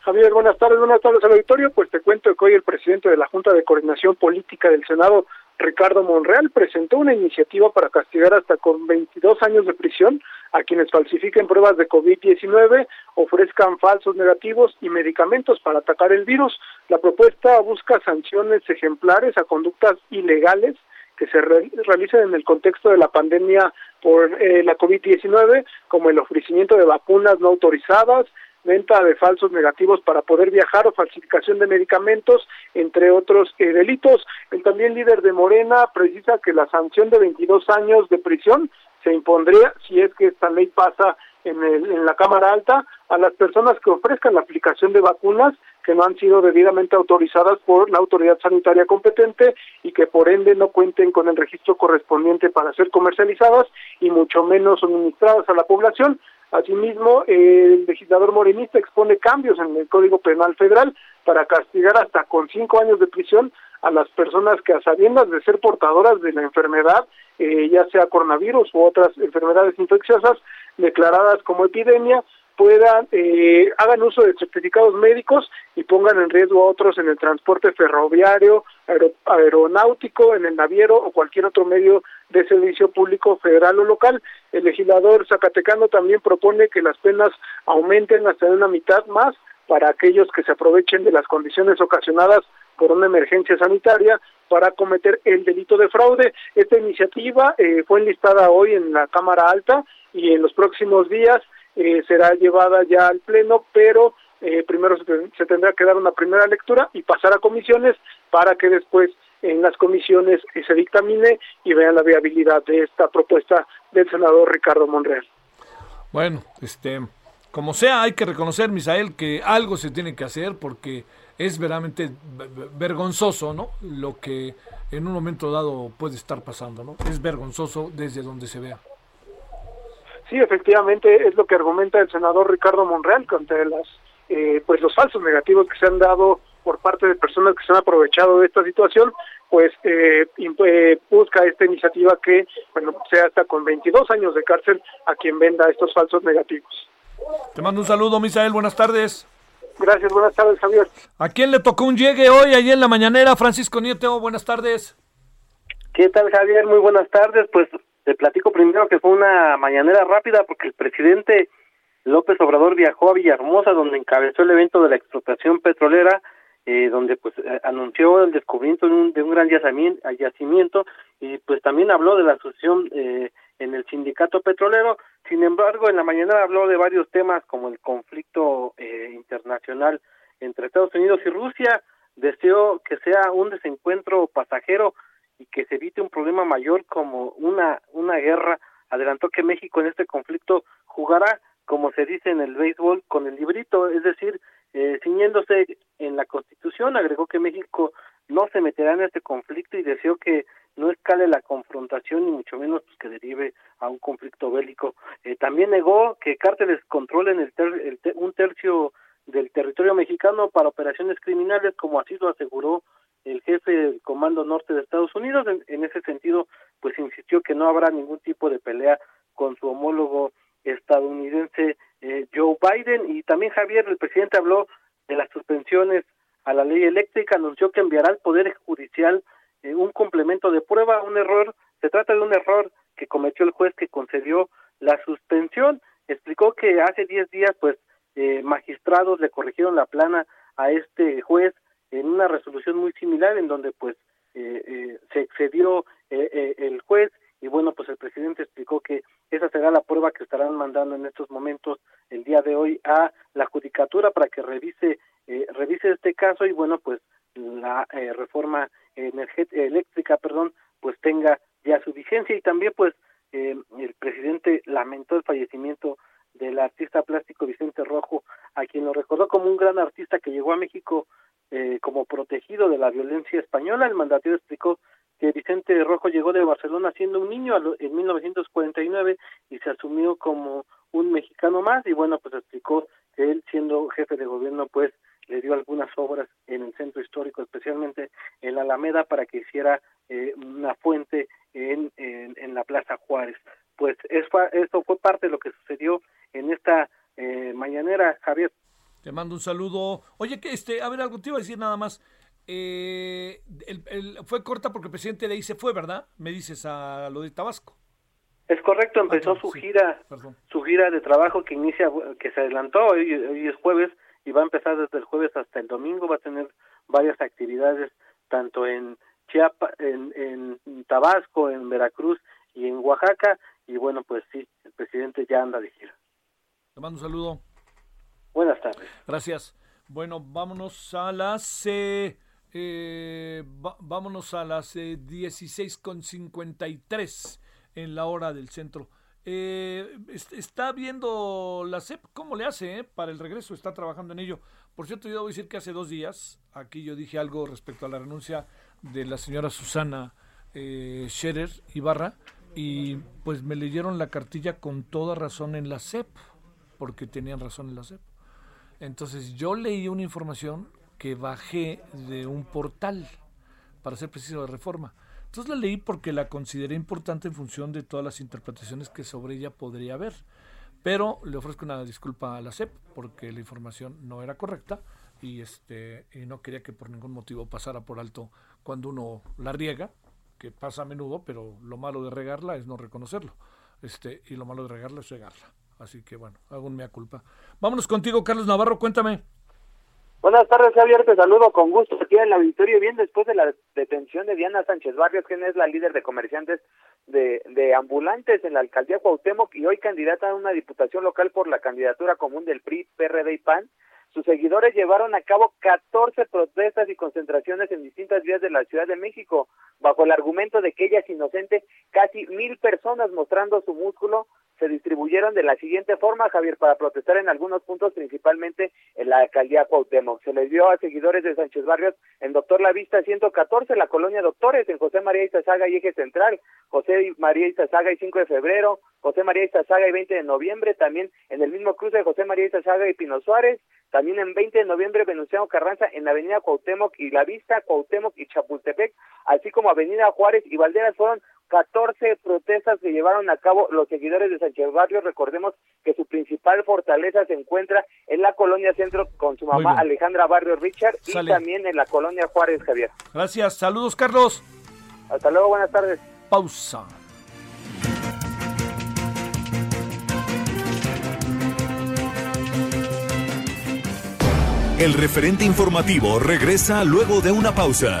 Javier, buenas tardes, buenas tardes al auditorio. Pues te cuento que hoy el presidente de la Junta de Coordinación Política del Senado, Ricardo Monreal, presentó una iniciativa para castigar hasta con 22 años de prisión a quienes falsifiquen pruebas de COVID-19, ofrezcan falsos negativos y medicamentos para atacar el virus. La propuesta busca sanciones ejemplares a conductas ilegales que se realicen en el contexto de la pandemia por eh, la COVID-19, como el ofrecimiento de vacunas no autorizadas, venta de falsos negativos para poder viajar o falsificación de medicamentos, entre otros eh, delitos. El también líder de Morena precisa que la sanción de 22 años de prisión se impondría si es que esta ley pasa en, el, en la Cámara Alta a las personas que ofrezcan la aplicación de vacunas que no han sido debidamente autorizadas por la autoridad sanitaria competente y que por ende no cuenten con el registro correspondiente para ser comercializadas y mucho menos suministradas a la población. Asimismo, el legislador morenista expone cambios en el Código Penal Federal para castigar hasta con cinco años de prisión a las personas que a sabiendas de ser portadoras de la enfermedad, eh, ya sea coronavirus u otras enfermedades infecciosas declaradas como epidemia, puedan, eh, hagan uso de certificados médicos y pongan en riesgo a otros en el transporte ferroviario, aeronáutico, en el naviero o cualquier otro medio de servicio público federal o local. El legislador zacatecano también propone que las penas aumenten hasta una mitad más para aquellos que se aprovechen de las condiciones ocasionadas por una emergencia sanitaria para cometer el delito de fraude. Esta iniciativa eh, fue enlistada hoy en la Cámara Alta y en los próximos días eh, será llevada ya al Pleno, pero eh, primero se, tendrá que dar una primera lectura y pasar a comisiones para que después en las comisiones se dictamine y vean la viabilidad de esta propuesta del senador Ricardo Monreal. Bueno, este, como sea, hay que reconocer, Misael, que algo se tiene que hacer porque es verdaderamente vergonzoso, ¿no? Lo que en un momento dado puede estar pasando, ¿no? Es vergonzoso desde donde se vea. Sí, efectivamente es lo que argumenta el senador Ricardo Monreal contra las eh, pues los falsos negativos que se han dado por parte de personas que se han aprovechado de esta situación, pues eh, eh, busca esta iniciativa que bueno sea hasta con 22 años de cárcel a quien venda estos falsos negativos. Te mando un saludo, Misael, buenas tardes. Gracias, buenas tardes, Javier. ¿A quién le tocó un llegue hoy, allí en la mañanera? Francisco Nieto, buenas tardes. ¿Qué tal, Javier? Muy buenas tardes. Pues te platico primero que fue una mañanera rápida porque el presidente López Obrador viajó a Villahermosa donde encabezó el evento de la expropiación petrolera eh, donde pues eh, anunció el descubrimiento de un, de un gran yacimiento y pues también habló de la asociación eh, en el sindicato petrolero. Sin embargo, en la mañana habló de varios temas como el conflicto eh, internacional entre Estados Unidos y Rusia. Deseó que sea un desencuentro pasajero y que se evite un problema mayor como una, una guerra. Adelantó que México en este conflicto jugará, como se dice en el béisbol, con el librito, es decir, eh, ciñéndose en la Constitución, agregó que México no se meterá en este conflicto y deseó que no escale la confrontación ni mucho menos pues, que derive a un conflicto bélico. Eh, también negó que cárteles controlen el, un tercio del territorio mexicano para operaciones criminales, como así lo aseguró el jefe del Comando Norte de Estados Unidos. En, ese sentido, pues insistió que no habrá ningún tipo de pelea con su homólogo estadounidense eh, Joe Biden. Y también Javier, el presidente habló de las suspensiones a la ley eléctrica, anunció que enviará al Poder Judicial eh, un complemento de prueba, un error, se trata de un error que cometió el juez que concedió la suspensión. Explicó que hace 10 días, pues, eh, magistrados le corrigieron la plana a este juez en una resolución muy similar en donde pues eh, eh, se excedió eh, el juez y bueno pues el presidente explicó que esa será la prueba que estarán mandando en estos momentos el día de hoy a la judicatura para que revise revise este caso y bueno pues la reforma eléctrica perdón pues tenga ya su vigencia y también pues el presidente lamentó el fallecimiento del artista plástico Vicente Rojo, a quien lo recordó como un gran artista que llegó a México eh, como protegido de la violencia española. El mandatario explicó que Vicente Rojo llegó de Barcelona siendo un niño en 1949 y se asumió como un mexicano más y bueno, pues explicó que él siendo jefe de gobierno pues le dio algunas obras en el centro histórico, especialmente Alameda, para que hiciera eh, una fuente en, en, la Plaza Juárez. Pues esto fue parte de lo que sucedió en esta eh, mañanera, Javier. Te mando un saludo. Oye, que este, a ver, algo te iba a decir nada más. Eh, el, fue corta porque el presidente de ahí se fue, ¿verdad? Me dices a lo de Tabasco. Es correcto, empezó su gira, su gira de trabajo que inicia, que se adelantó, hoy, hoy es jueves y va a empezar desde el jueves hasta el domingo, va a tener varias actividades tanto en Chiapas, en, en Tabasco, en Veracruz y en Oaxaca y bueno, pues sí, el presidente ya anda de gira. Te mando un saludo. Buenas tardes. Gracias. Bueno, vámonos a las eh, eh vámonos a las eh, 16.53 en la hora del centro. Eh, está viendo la CEP cómo le hace eh, para el regreso, está trabajando en ello. Por cierto, yo debo decir que hace dos días aquí yo dije algo respecto a la renuncia de la señora Susana eh, Scherer Ibarra y pues me leyeron la cartilla con toda razón en la CEP, porque tenían razón en la CEP. Entonces yo leí una información que bajé de un portal, para ser preciso, de reforma. Entonces la leí porque la consideré importante en función de todas las interpretaciones que sobre ella podría haber. Pero le ofrezco una disculpa a la CEP porque la información no era correcta y este y no quería que por ningún motivo pasara por alto cuando uno la riega, que pasa a menudo, pero lo malo de regarla es no reconocerlo. Este, y lo malo de regarla es regarla. Así que bueno, hago un mea culpa. Vámonos contigo, Carlos Navarro, cuéntame. Buenas tardes, Javier. Te saludo con gusto aquí en el auditorio. Bien, después de la detención de Diana Sánchez Barrios, quien es la líder de comerciantes de, de ambulantes en la alcaldía Cuauhtémoc y hoy candidata a una diputación local por la candidatura común del PRI, PRD y PAN, sus seguidores llevaron a cabo 14 protestas y concentraciones en distintas vías de la Ciudad de México, bajo el argumento de que ella es inocente. Casi mil personas mostrando su músculo se distribuyeron de la siguiente forma, Javier, para protestar en algunos puntos, principalmente en la alcaldía Cuauhtémoc. Se les dio a seguidores de Sánchez Barrios en Doctor La Vista 114, la colonia Doctores, en José María Izazaga y Eje Central, José María Izazaga y 5 de febrero, José María Izazaga y 20 de noviembre, también en el mismo cruce de José María Izazaga y Pino Suárez, también en 20 de noviembre Venustiano Carranza en la avenida Cuauhtémoc y La Vista, Cuauhtémoc y Chapultepec, así como avenida Juárez y Valderas fueron 14 protestas que llevaron a cabo los seguidores de Sánchez Barrio. Recordemos que su principal fortaleza se encuentra en la colonia centro con su mamá Alejandra Barrio Richard y también en la colonia Juárez Javier. Gracias, saludos Carlos. Hasta luego, buenas tardes. Pausa. El referente informativo regresa luego de una pausa.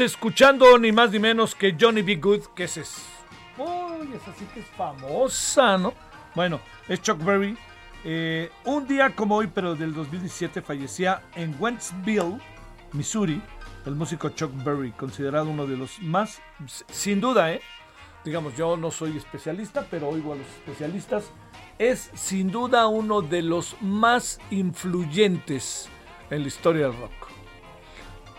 Escuchando ni más ni menos que Johnny B. Good, que es. Uy, esa sí que es famosa, ¿no? Bueno, es Chuck Berry. Eh, un día como hoy, pero del 2017, fallecía en Wentzville, Missouri, el músico Chuck Berry, considerado uno de los más, sin duda, ¿eh? Digamos, yo no soy especialista, pero oigo a los especialistas. Es sin duda uno de los más influyentes en la historia del rock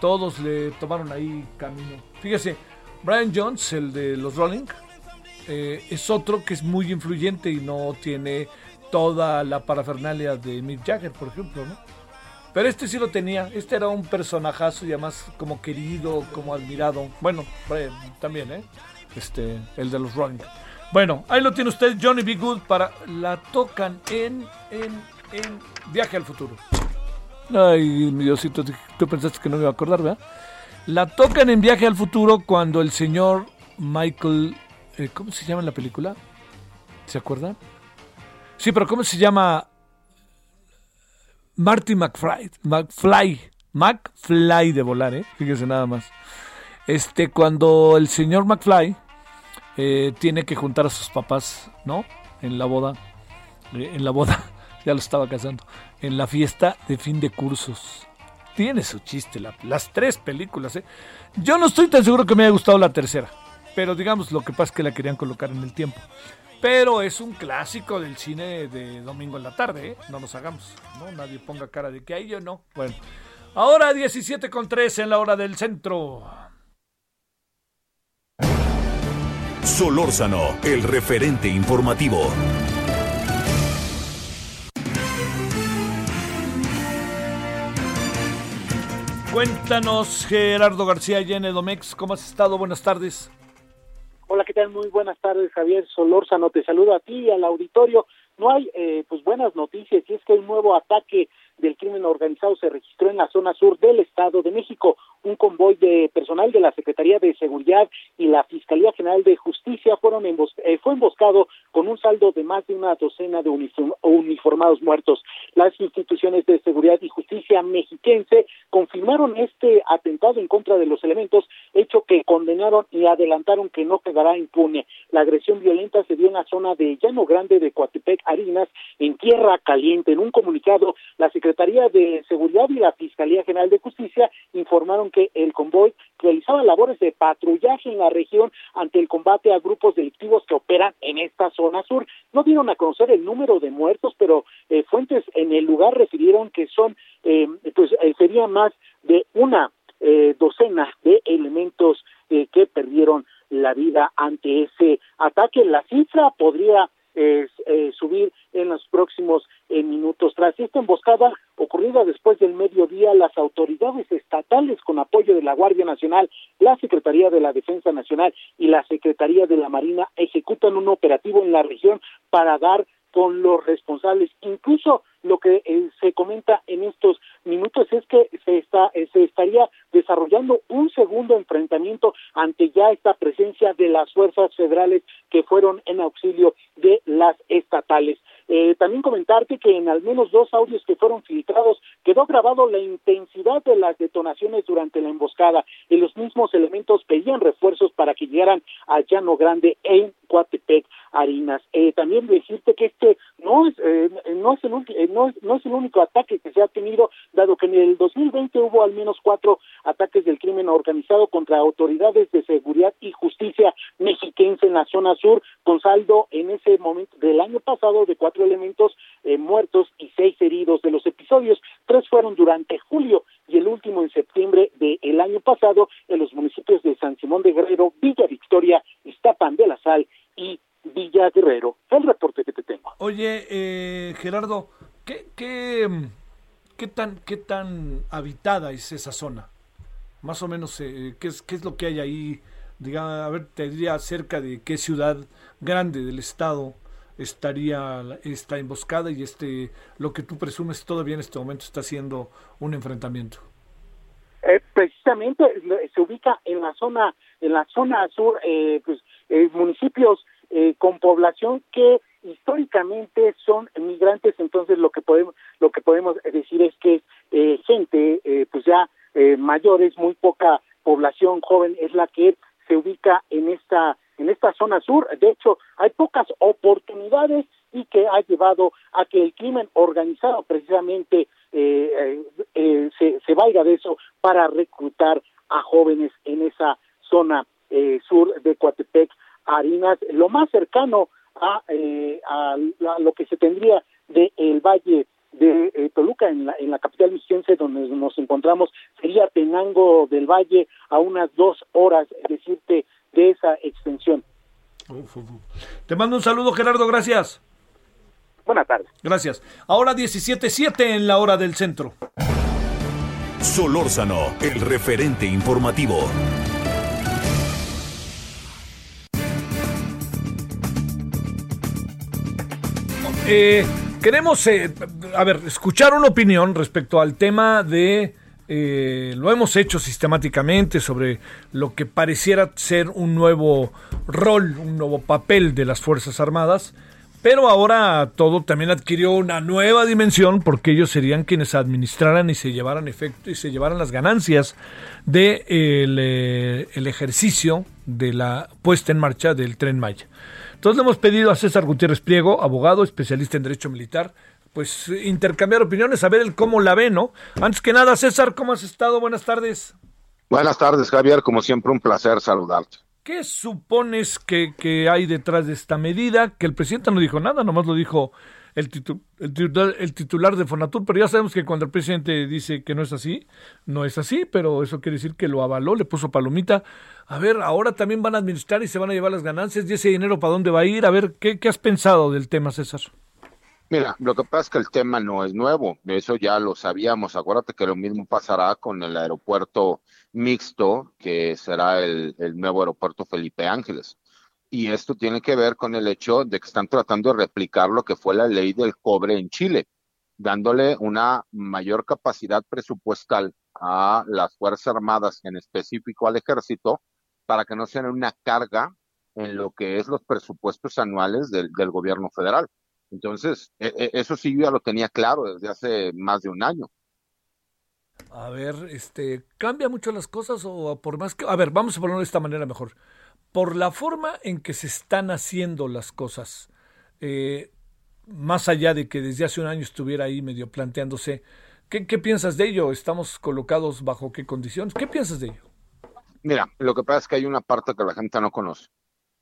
todos le tomaron ahí camino. Fíjese, Brian Jones, el de los Rolling, eh, es otro que es muy influyente y no tiene toda la parafernalia de Mick Jagger, por ejemplo, ¿no? Pero este sí lo tenía, este era un personajazo y además como querido, como admirado. Bueno, también, ¿eh? Este, el de los Rolling. Bueno, ahí lo tiene usted, Johnny B. Good, para la tocan en, en, en Viaje al Futuro. Ay, Diosito, tú pensaste que no me iba a acordar, ¿verdad? La tocan en Viaje al Futuro cuando el señor Michael... eh, ¿Cómo se llama en la película? ¿Se acuerdan? Sí, pero ¿cómo se llama? Marty McFly. McFly. McFly de volar, ¿eh? Fíjese nada más. Este, cuando el señor McFly eh, tiene que juntar a sus papás, ¿no? En la boda, eh, en la boda, ya lo estaba casando, en la fiesta de fin de cursos. Tiene su chiste, las tres películas, ¿eh? Yo no estoy tan seguro que me haya gustado la tercera, pero digamos, lo que pasa es que la querían colocar en el tiempo. Pero es un clásico del cine de domingo en la tarde, ¿eh? No nos hagamos, ¿no? Nadie ponga cara de que ahí yo no. Bueno, ahora 17 con 3 en la hora del centro. Solórzano, el referente informativo. Cuéntanos, Gerardo García Domex, ¿cómo has estado? Buenas tardes. Hola, ¿qué tal? Muy buenas tardes, Javier Solórzano. Te saludo a ti y al auditorio. No hay, eh, pues, buenas noticias y es que un nuevo ataque del crimen organizado se registró en la zona sur del Estado de México. Un convoy de personal de la Secretaría de Seguridad y la Fiscalía General de Justicia fueron eh, fue emboscado con un saldo de más de una docena de uniformados muertos. Las instituciones de seguridad y justicia mexiquense confirmaron este atentado en contra de los elementos, hecho que condenaron y adelantaron que no quedará impune. La agresión violenta se dio en la zona de Llano Grande de Coatepec, Harinas, en Tierra Caliente. En un comunicado, la Secretaría de Seguridad y la Fiscalía General de Justicia informaron que el convoy realizaba labores de patrullaje en la región ante el combate a grupos delictivos que operan en esta zona sur. No dieron a conocer el número de muertos, pero eh, fuentes en el lugar refirieron que son, eh, pues eh, sería más de una docena de elementos que perdieron la vida ante ese ataque. La cifra podría eh, subir en los próximos eh, minutos. Tras esta emboscada ocurrida después del mediodía, las autoridades estatales con apoyo de la Guardia Nacional, la Secretaría de la Defensa Nacional y la Secretaría de la Marina ejecutan un operativo en la región para dar con los responsables. Incluso lo que eh, se comenta en estos minutos es que se está eh, se estaría desarrollando un segundo enfrentamiento ante ya esta presencia de las fuerzas federales que fueron en auxilio de las estatales. Eh, también comentarte que en al menos dos audios que fueron filtrados quedó grabado la intensidad de las detonaciones durante la emboscada y los mismos elementos pedían refuerzos para que llegaran a Llano Grande en Coatepec, Harinas. Eh, también decirte que este no es eh, no es el no es, no es el único ataque que se ha tenido, dado que en el 2020 hubo al menos cuatro ataques del crimen organizado contra autoridades de seguridad y justicia mexiquense en la zona sur, con saldo en ese momento del año pasado de cuatro elementos eh, muertos y seis heridos. De los episodios, tres fueron durante julio y el último en septiembre del año pasado en los municipios de San Simón de Guerrero, Villa Victoria, Iztapan de la Sal y Villa Guerrero. El reporte que te tengo. Oye, eh, Gerardo, ¿qué, qué, qué, tan, ¿qué tan habitada es esa zona? Más o menos, eh, ¿qué, es, ¿qué es lo que hay ahí? Diga, a ver, te diría cerca de qué ciudad grande del estado estaría esta emboscada y este lo que tú presumes todavía en este momento está siendo un enfrentamiento. Eh, precisamente se ubica en la zona en la zona sur eh, pues eh, municipios con población que históricamente son migrantes entonces lo que podemos lo que podemos decir es que gente pues ya mayores muy poca población joven es la que se ubica en esta en esta zona sur. De hecho, hay pocas oportunidades y que ha llevado a que el crimen organizado precisamente eh, eh, eh, se, se vaya de eso para reclutar a jóvenes en esa zona sur de Coatepec, Harinas, lo más cercano a, a, lo que se tendría del el valle de Toluca, en la, en la capital mexiquense donde nos encontramos, sería Tenango del Valle, a unas dos horas, decirte, de esa extensión. Te mando un saludo, Gerardo, gracias. Buenas tardes. Gracias. Ahora 17.7 en la hora del centro. Solórzano, el referente informativo. Eh, queremos, eh, a ver, escuchar una opinión respecto al tema de eh, lo hemos hecho sistemáticamente sobre lo que pareciera ser un nuevo rol, un nuevo papel de las Fuerzas Armadas, pero ahora todo también adquirió una nueva dimensión porque ellos serían quienes administraran y se llevaran efecto y se llevaran las ganancias de el, eh, ejercicio de la puesta en marcha del tren Maya. Entonces le hemos pedido a César Gutiérrez Priego, abogado, especialista en Derecho Militar, pues intercambiar opiniones, a ver el cómo la ve, ¿no? Antes que nada, César, ¿cómo has estado? Buenas tardes. Buenas tardes, Javier. Como siempre, un placer saludarte. ¿Qué supones que, que hay detrás de esta medida? Que el presidente no dijo nada, nomás lo dijo el, el, titular, el titular de Fonatur, pero ya sabemos que cuando el presidente dice que no es así, no es así, pero eso quiere decir que lo avaló, le puso palomita. A ver, ahora también van a administrar y se van a llevar las ganancias y ese dinero para dónde va a ir. A ver, ¿qué, qué has pensado del tema, César? Mira, lo que pasa es que el tema no es nuevo, eso ya lo sabíamos. Acuérdate que lo mismo pasará con el aeropuerto mixto, que será el, nuevo aeropuerto Felipe Ángeles. Y esto tiene que ver con el hecho de que están tratando de replicar lo que fue la ley del cobre en Chile, dándole una mayor capacidad presupuestal a las Fuerzas Armadas, en específico al ejército, para que no sean una carga en lo que es los presupuestos anuales del gobierno federal. Entonces, e, e, eso sí yo ya lo tenía claro desde hace más de un año. A ver, este, ¿cambia mucho las cosas o por más que... A ver, vamos a ponerlo de esta manera mejor. Por la forma en que se están haciendo las cosas, eh, más allá de que desde hace un año estuviera ahí medio planteándose, ¿qué, ¿qué piensas de ello? ¿Estamos colocados bajo qué condiciones? ¿Qué piensas de ello? Mira, lo que pasa es que hay una parte que la gente no conoce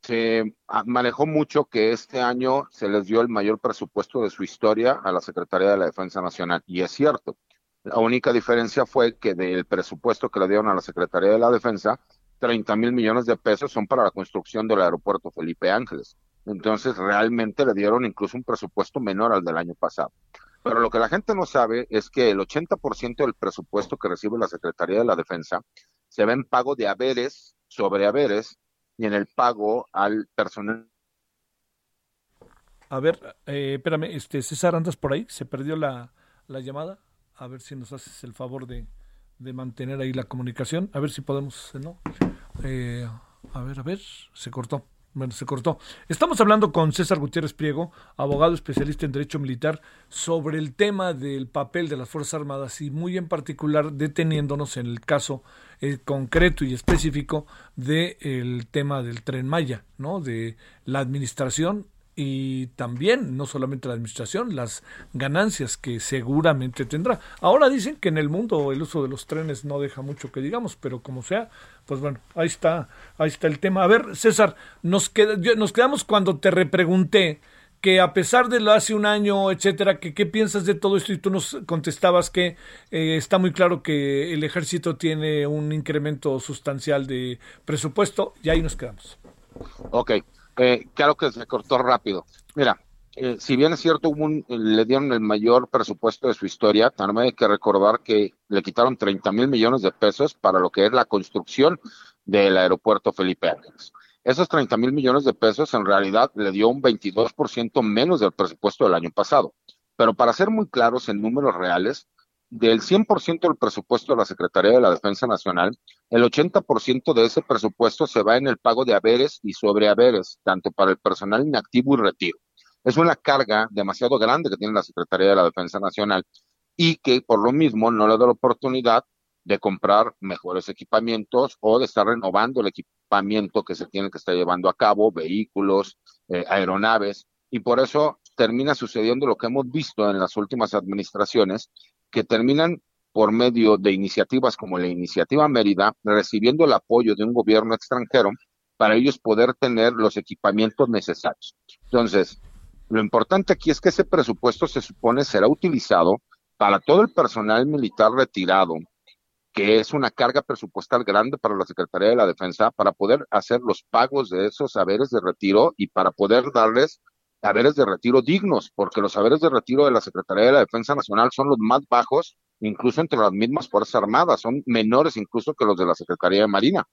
se manejó mucho que este año se les dio el mayor presupuesto de su historia a la Secretaría de la Defensa Nacional. Y es cierto. La única diferencia fue que del presupuesto que le dieron a la Secretaría de la Defensa, 30 mil millones de pesos son para la construcción del aeropuerto Felipe Ángeles. Entonces, realmente le dieron incluso un presupuesto menor al del año pasado. Pero lo que la gente no sabe es que el 80% del presupuesto que recibe la Secretaría de la Defensa se ve en pago de haberes sobre haberes y en el pago al personal. A ver, eh, espérame, este, César, ¿andas por ahí? ¿Se perdió la, la llamada? A ver si nos haces el favor de, de, mantener ahí la comunicación. A ver si podemos, ¿no? Eh, a ver, a ver, se cortó. Bueno, se cortó. Estamos hablando con César Gutiérrez Priego, abogado especialista en Derecho Militar, sobre el tema del papel de las Fuerzas Armadas y muy en particular deteniéndonos en el caso eh, concreto y específico del tema del tren Maya, ¿no? De la administración y también, no solamente la administración, las ganancias que seguramente tendrá. Ahora dicen que en el mundo el uso de los trenes no deja mucho que digamos, pero como sea, pues bueno, ahí está, ahí está el tema. A ver, César, nos, queda, nos quedamos cuando te repregunté que a pesar de lo hace un año, etcétera, que qué piensas de todo esto y tú nos contestabas que eh, está muy claro que el ejército tiene un incremento sustancial de presupuesto y ahí nos quedamos. Ok, eh, claro que se cortó rápido. Mira, eh, si bien es cierto, un, le dieron el mayor presupuesto de su historia, también hay que recordar que le quitaron 30 mil millones de pesos para lo que es la construcción del aeropuerto Felipe Ángeles. Esos 30 mil millones de pesos en realidad le dio un 22% menos del presupuesto del año pasado. Pero para ser muy claros en números reales, del 100% del presupuesto de la Secretaría de la Defensa Nacional, el 80% de ese presupuesto se va en el pago de haberes y sobrehaberes, tanto para el personal inactivo y retiro. Es una carga demasiado grande que tiene la Secretaría de la Defensa Nacional y que por lo mismo no le da la oportunidad de comprar mejores equipamientos o de estar renovando el equipamiento que se tiene que estar llevando a cabo, vehículos, eh, aeronaves, y por eso termina sucediendo lo que hemos visto en las últimas administraciones, que terminan por medio de iniciativas como la iniciativa Mérida, recibiendo el apoyo de un gobierno extranjero para ellos poder tener los equipamientos necesarios. Entonces, lo importante aquí es que ese presupuesto se supone será utilizado para todo el personal militar retirado, que es una carga presupuestal grande para la Secretaría de la Defensa, para poder hacer los pagos de esos saberes de retiro y para poder darles saberes de retiro dignos, porque los saberes de retiro de la Secretaría de la Defensa Nacional son los más bajos, incluso entre las mismas Fuerzas Armadas, son menores incluso que los de la Secretaría de Marina.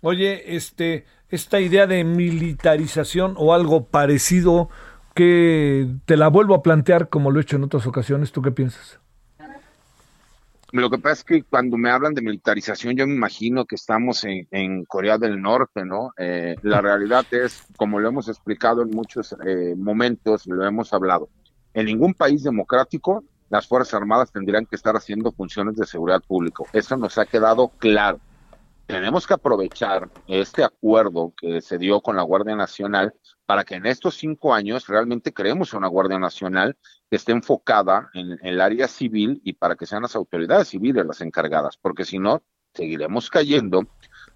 Oye, este, esta idea de militarización o algo parecido, que te la vuelvo a plantear como lo he hecho en otras ocasiones, ¿tú qué piensas? Lo que pasa es que cuando me hablan de militarización, yo me imagino que estamos en, en Corea del Norte, ¿no? Eh, la realidad es, como lo hemos explicado en muchos eh, momentos, lo hemos hablado, en ningún país democrático las Fuerzas Armadas tendrían que estar haciendo funciones de seguridad pública. Eso nos ha quedado claro. tenemos que aprovechar este acuerdo que se dio con la Guardia Nacional para que en estos cinco años realmente creemos una Guardia Nacional que esté enfocada en, el área civil y para que sean las autoridades civiles las encargadas, porque si no, seguiremos cayendo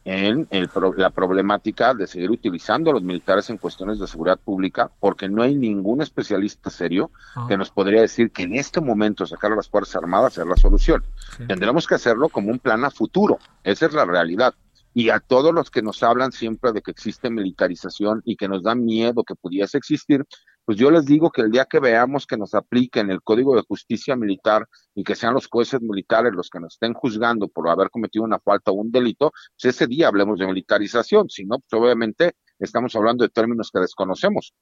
en la problemática de seguir utilizando a los militares en cuestiones de seguridad pública, porque no hay ningún especialista serio Ah. que nos podría decir que en este momento sacar a las Fuerzas Armadas es la solución. Tendremos que hacerlo como un plan a futuro, esa es la realidad. Y a todos los que nos hablan siempre de que existe militarización y que nos da miedo que pudiese existir, pues yo les digo que el día que veamos que nos apliquen el Código de Justicia Militar y que sean los jueces militares los que nos estén juzgando por haber cometido una falta o un delito, pues ese día hablemos de militarización, si no, pues obviamente estamos hablando de términos que desconocemos.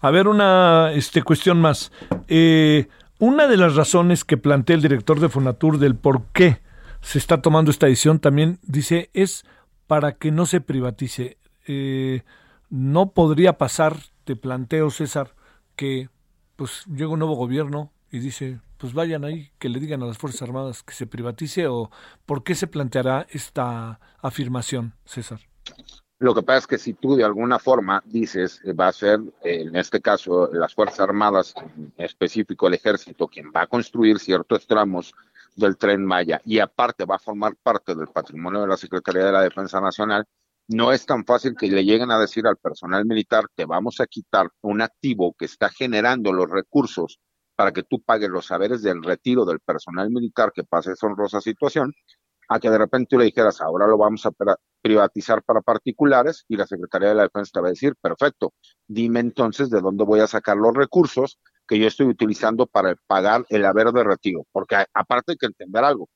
A ver, una este, cuestión más. Eh, una de las razones que plantea el director de Fonatur del por qué se está tomando esta decisión también dice es para que no se privatice. Eh, no podría pasar, te planteo César, que pues llega un nuevo gobierno y dice, pues vayan ahí, que le digan a las Fuerzas Armadas que se privatice o por qué se planteará esta afirmación, César. Lo que pasa es que si tú de alguna forma dices, eh, va a ser, eh, en este caso, las Fuerzas Armadas, en específico el Ejército, quien va a construir ciertos tramos del tren Maya y aparte va a formar parte del patrimonio de la Secretaría de la Defensa Nacional, no es tan fácil que le lleguen a decir al personal militar, te vamos a quitar un activo que está generando los recursos para que tú pagues los saberes del retiro del personal militar que pase esa honrosa situación, a que de repente tú le dijeras, ahora lo vamos a privatizar para particulares y la Secretaría de la Defensa te va a decir, perfecto, dime entonces de dónde voy a sacar los recursos que yo estoy utilizando para pagar el haber de retiro, porque aparte hay que entender algo,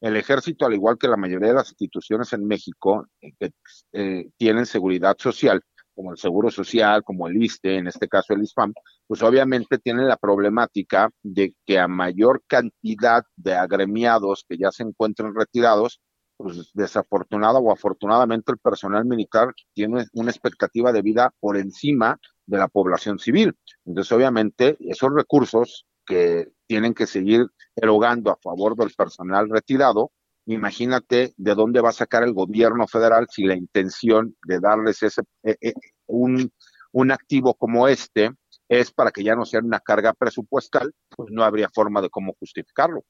el ejército, al igual que la mayoría de las instituciones en México eh, que eh, tienen seguridad social, como el Seguro Social, como el ISTE, en este caso el ISPAM, pues obviamente tienen la problemática de que a mayor cantidad de agremiados que ya se encuentran retirados, pues desafortunada o afortunadamente el personal militar tiene una expectativa de vida por encima de la población civil. Entonces, obviamente, esos recursos que tienen que seguir erogando a favor del personal retirado, imagínate de dónde va a sacar el gobierno federal si la intención de darles ese eh, eh, un, un activo como este es para que ya no sea una carga presupuestal, pues no habría forma de cómo justificarlo.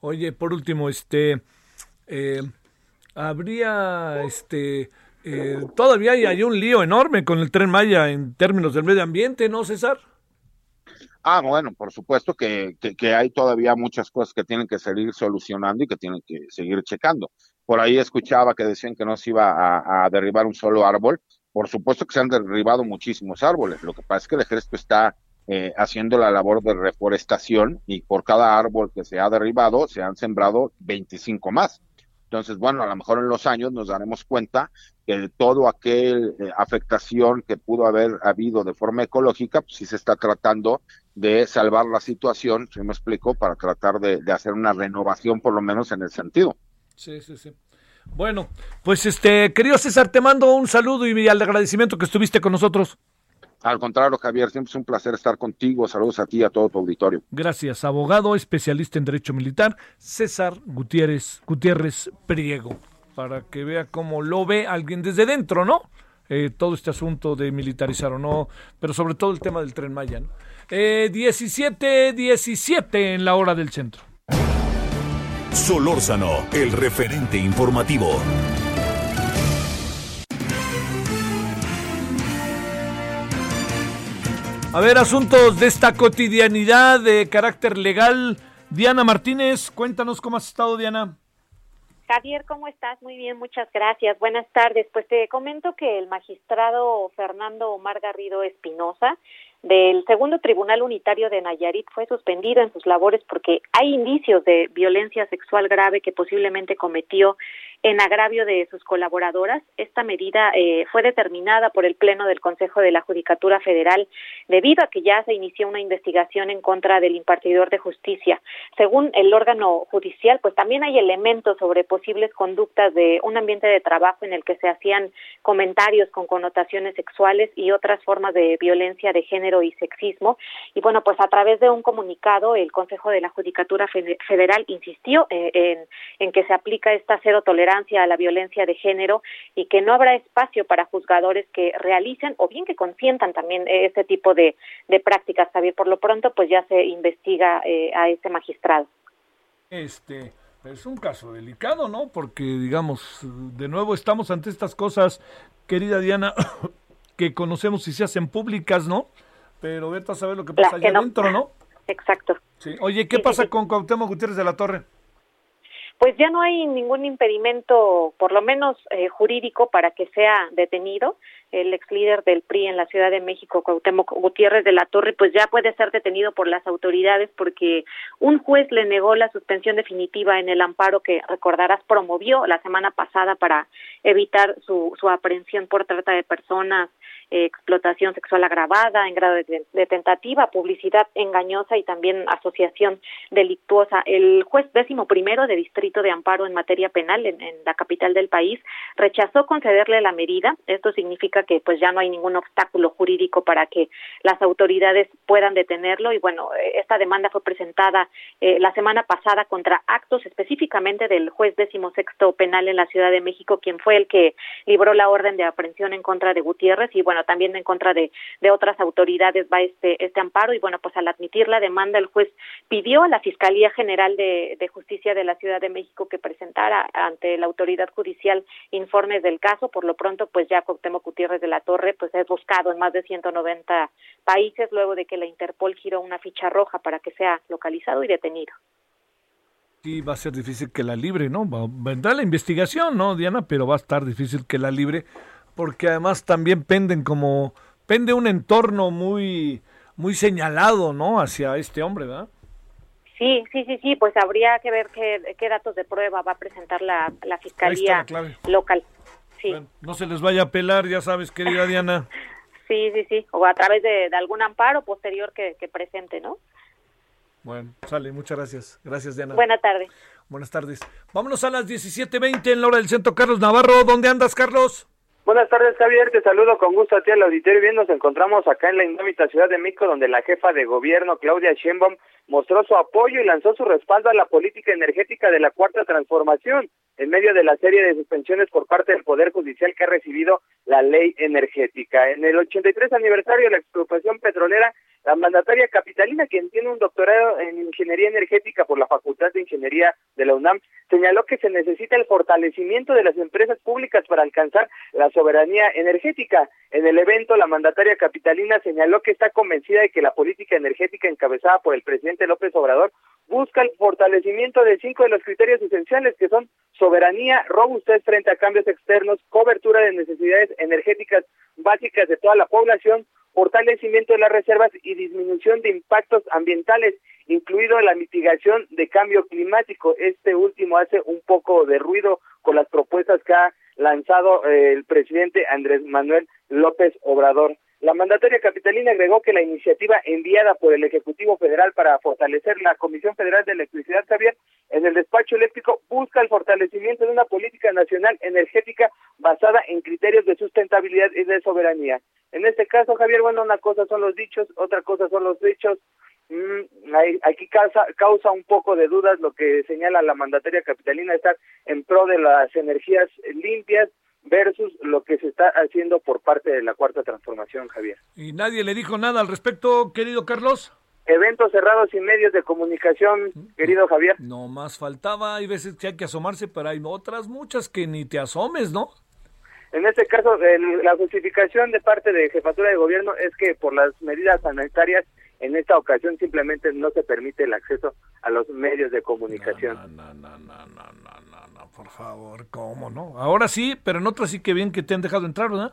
Oye, por último, este eh, habría este eh, todavía hay, un lío enorme con el tren Maya en términos del medio ambiente, ¿no, César? Ah, bueno, por supuesto que, que, que, hay todavía muchas cosas que tienen que seguir solucionando y que tienen que seguir checando. Por ahí escuchaba que decían que no se iba a, a derribar un solo árbol. Por supuesto que se han derribado muchísimos árboles. Lo que pasa es que el ejército está eh, haciendo la labor de reforestación y por cada árbol que se ha derribado se han sembrado 25 más. Entonces, bueno, a lo mejor en los años nos daremos cuenta que todo aquel eh, afectación que pudo haber habido de forma ecológica, pues sí se está tratando de salvar la situación, si me explico, para tratar de, de, hacer una renovación por lo menos en el sentido. Sí, sí, sí. Bueno, pues este, querido César, te mando un saludo y al agradecimiento que estuviste con nosotros. Al contrario, Javier, siempre es un placer estar contigo. Saludos a ti y a todo tu auditorio. Gracias, abogado, especialista en Derecho Militar, César Gutiérrez, Gutiérrez Priego, para que vea cómo lo ve alguien desde dentro, ¿no? Eh, todo este asunto de militarizar o no, pero sobre todo el tema del tren Maya. ¿no? Eh, 17, 17 en la hora del centro. Solórzano, el referente informativo. A ver, asuntos de esta cotidianidad de carácter legal. Diana Martínez, cuéntanos cómo has estado, Diana. Javier, ¿cómo estás? Muy bien, muchas gracias. Buenas tardes. Pues te comento que el magistrado Fernando Omar Garrido Espinosa del segundo tribunal unitario de Nayarit fue suspendido en sus labores porque hay indicios de violencia sexual grave que posiblemente cometió en agravio de sus colaboradoras. Esta medida eh, fue determinada por el Pleno del Consejo de la Judicatura Federal debido a que ya se inició una investigación en contra del impartidor de justicia. Según el órgano judicial, pues también hay elementos sobre posibles conductas de un ambiente de trabajo en el que se hacían comentarios con connotaciones sexuales y otras formas de violencia de género y sexismo. Y bueno, pues a través de un comunicado, el Consejo de la Judicatura Federal insistió eh, en, en que se aplica esta cero tolerancia tolerancia a la violencia de género y que no habrá espacio para juzgadores que realicen o bien que consientan también este tipo de, de prácticas, Javier. Por lo pronto, pues ya se investiga eh, a este magistrado. Este, es un caso delicado, ¿no? Porque, digamos, de nuevo estamos ante estas cosas, querida Diana, (coughs) que conocemos y se hacen públicas, ¿no? Pero vete a saber lo que pasa allá adentro, ¿no? Exacto. Sí. Oye, ¿qué pasa con Cuauhtémoc Gutiérrez de la Torre? Pues ya no hay ningún impedimento, por lo menos eh, jurídico, para que sea detenido. El ex líder del PRI en la Ciudad de México, Cuauhtémoc Gutiérrez de la Torre, pues ya puede ser detenido por las autoridades porque un juez le negó la suspensión definitiva en el amparo que, recordarás, promovió la semana pasada para evitar su, su aprehensión por trata de personas explotación sexual agravada en grado de, de, tentativa, publicidad engañosa y también asociación delictuosa. El juez décimo primero de Distrito de Amparo en materia penal en, en, la capital del país rechazó concederle la medida. Esto significa que pues ya no hay ningún obstáculo jurídico para que las autoridades puedan detenerlo y bueno, esta demanda fue presentada eh, la semana pasada contra actos específicamente del juez décimo sexto penal en la Ciudad de México, quien fue el que libró la orden de aprehensión en contra de Gutiérrez y bueno, también en contra de, otras autoridades va este, este amparo y bueno, pues al admitir la demanda el juez pidió a la Fiscalía General de, Justicia de la Ciudad de México que presentara ante la autoridad judicial informes del caso, por lo pronto pues ya Cuauhtémoc Gutiérrez de la Torre pues es buscado en más de 190 países luego de que la Interpol giró una ficha roja para que sea localizado y detenido. Sí, va a ser difícil que la libre, ¿no? Vendrá la investigación, ¿no, Diana? Pero va a estar difícil que la libre porque además también penden como pende un entorno muy muy señalado, ¿no? Hacia este hombre, ¿verdad? Sí, sí, sí, sí, pues habría que ver qué, qué datos de prueba va a presentar la, la fiscalía la local. Sí. Bueno, no se les vaya a pelar, ya sabes, querida Diana. (laughs) sí, sí, sí, o a través de, de algún amparo posterior que, que, presente, ¿no? Bueno, sale, muchas gracias. Gracias, Diana. Buenas tardes. Buenas tardes. Vámonos a las 17.20 en la hora del centro. Carlos Navarro, ¿dónde andas, Carlos? Buenas tardes, Javier. Te saludo con gusto a ti al auditorio. Bien, nos encontramos acá en la indómita Ciudad de México, donde la jefa de gobierno, Claudia Sheinbaum, mostró su apoyo y lanzó su respaldo a la política energética de la Cuarta Transformación, en medio de la serie de suspensiones por parte del Poder Judicial que ha recibido la ley energética. En el 83 aniversario de la expropiación petrolera, la mandataria capitalina, quien tiene un doctorado en ingeniería energética por la Facultad de Ingeniería de la UNAM, señaló que se necesita el fortalecimiento de las empresas públicas para alcanzar la soberanía energética. En el evento, la mandataria capitalina señaló que está convencida de que la política energética encabezada por el presidente López Obrador busca el fortalecimiento de cinco de los criterios esenciales que son soberanía, robustez frente a cambios externos, cobertura de necesidades energéticas básicas de toda la población, fortalecimiento de las reservas y disminución de impactos ambientales, incluido la mitigación de cambio climático. Este último hace un poco de ruido con las propuestas que ha lanzado eh, el presidente Andrés Manuel López Obrador. La mandataria capitalina agregó que la iniciativa enviada por el Ejecutivo Federal para fortalecer la Comisión Federal de Electricidad, Javier, en el despacho eléctrico busca el fortalecimiento de una política nacional energética basada en criterios de sustentabilidad y de soberanía. En este caso, Javier, bueno, una cosa son los dichos, otra cosa son los hechos. Mm, aquí causa, causa un poco de dudas lo que señala la mandataria capitalina, estar en pro de las energías limpias, versus lo que se está haciendo por parte de la cuarta transformación, Javier. ¿Y nadie le dijo nada al respecto, querido Carlos? Eventos cerrados y medios de comunicación, querido Javier. No más faltaba, hay veces que hay que asomarse, pero hay otras muchas que ni te asomes, ¿no? En este caso, el, la justificación de parte de jefatura de gobierno es que por las medidas sanitarias en esta ocasión simplemente no se permite el acceso a los medios de comunicación. No, no, no, no, no, no, no, por favor, ¿cómo no? Ahora sí, pero en otras sí que bien que te han dejado entrar, ¿verdad?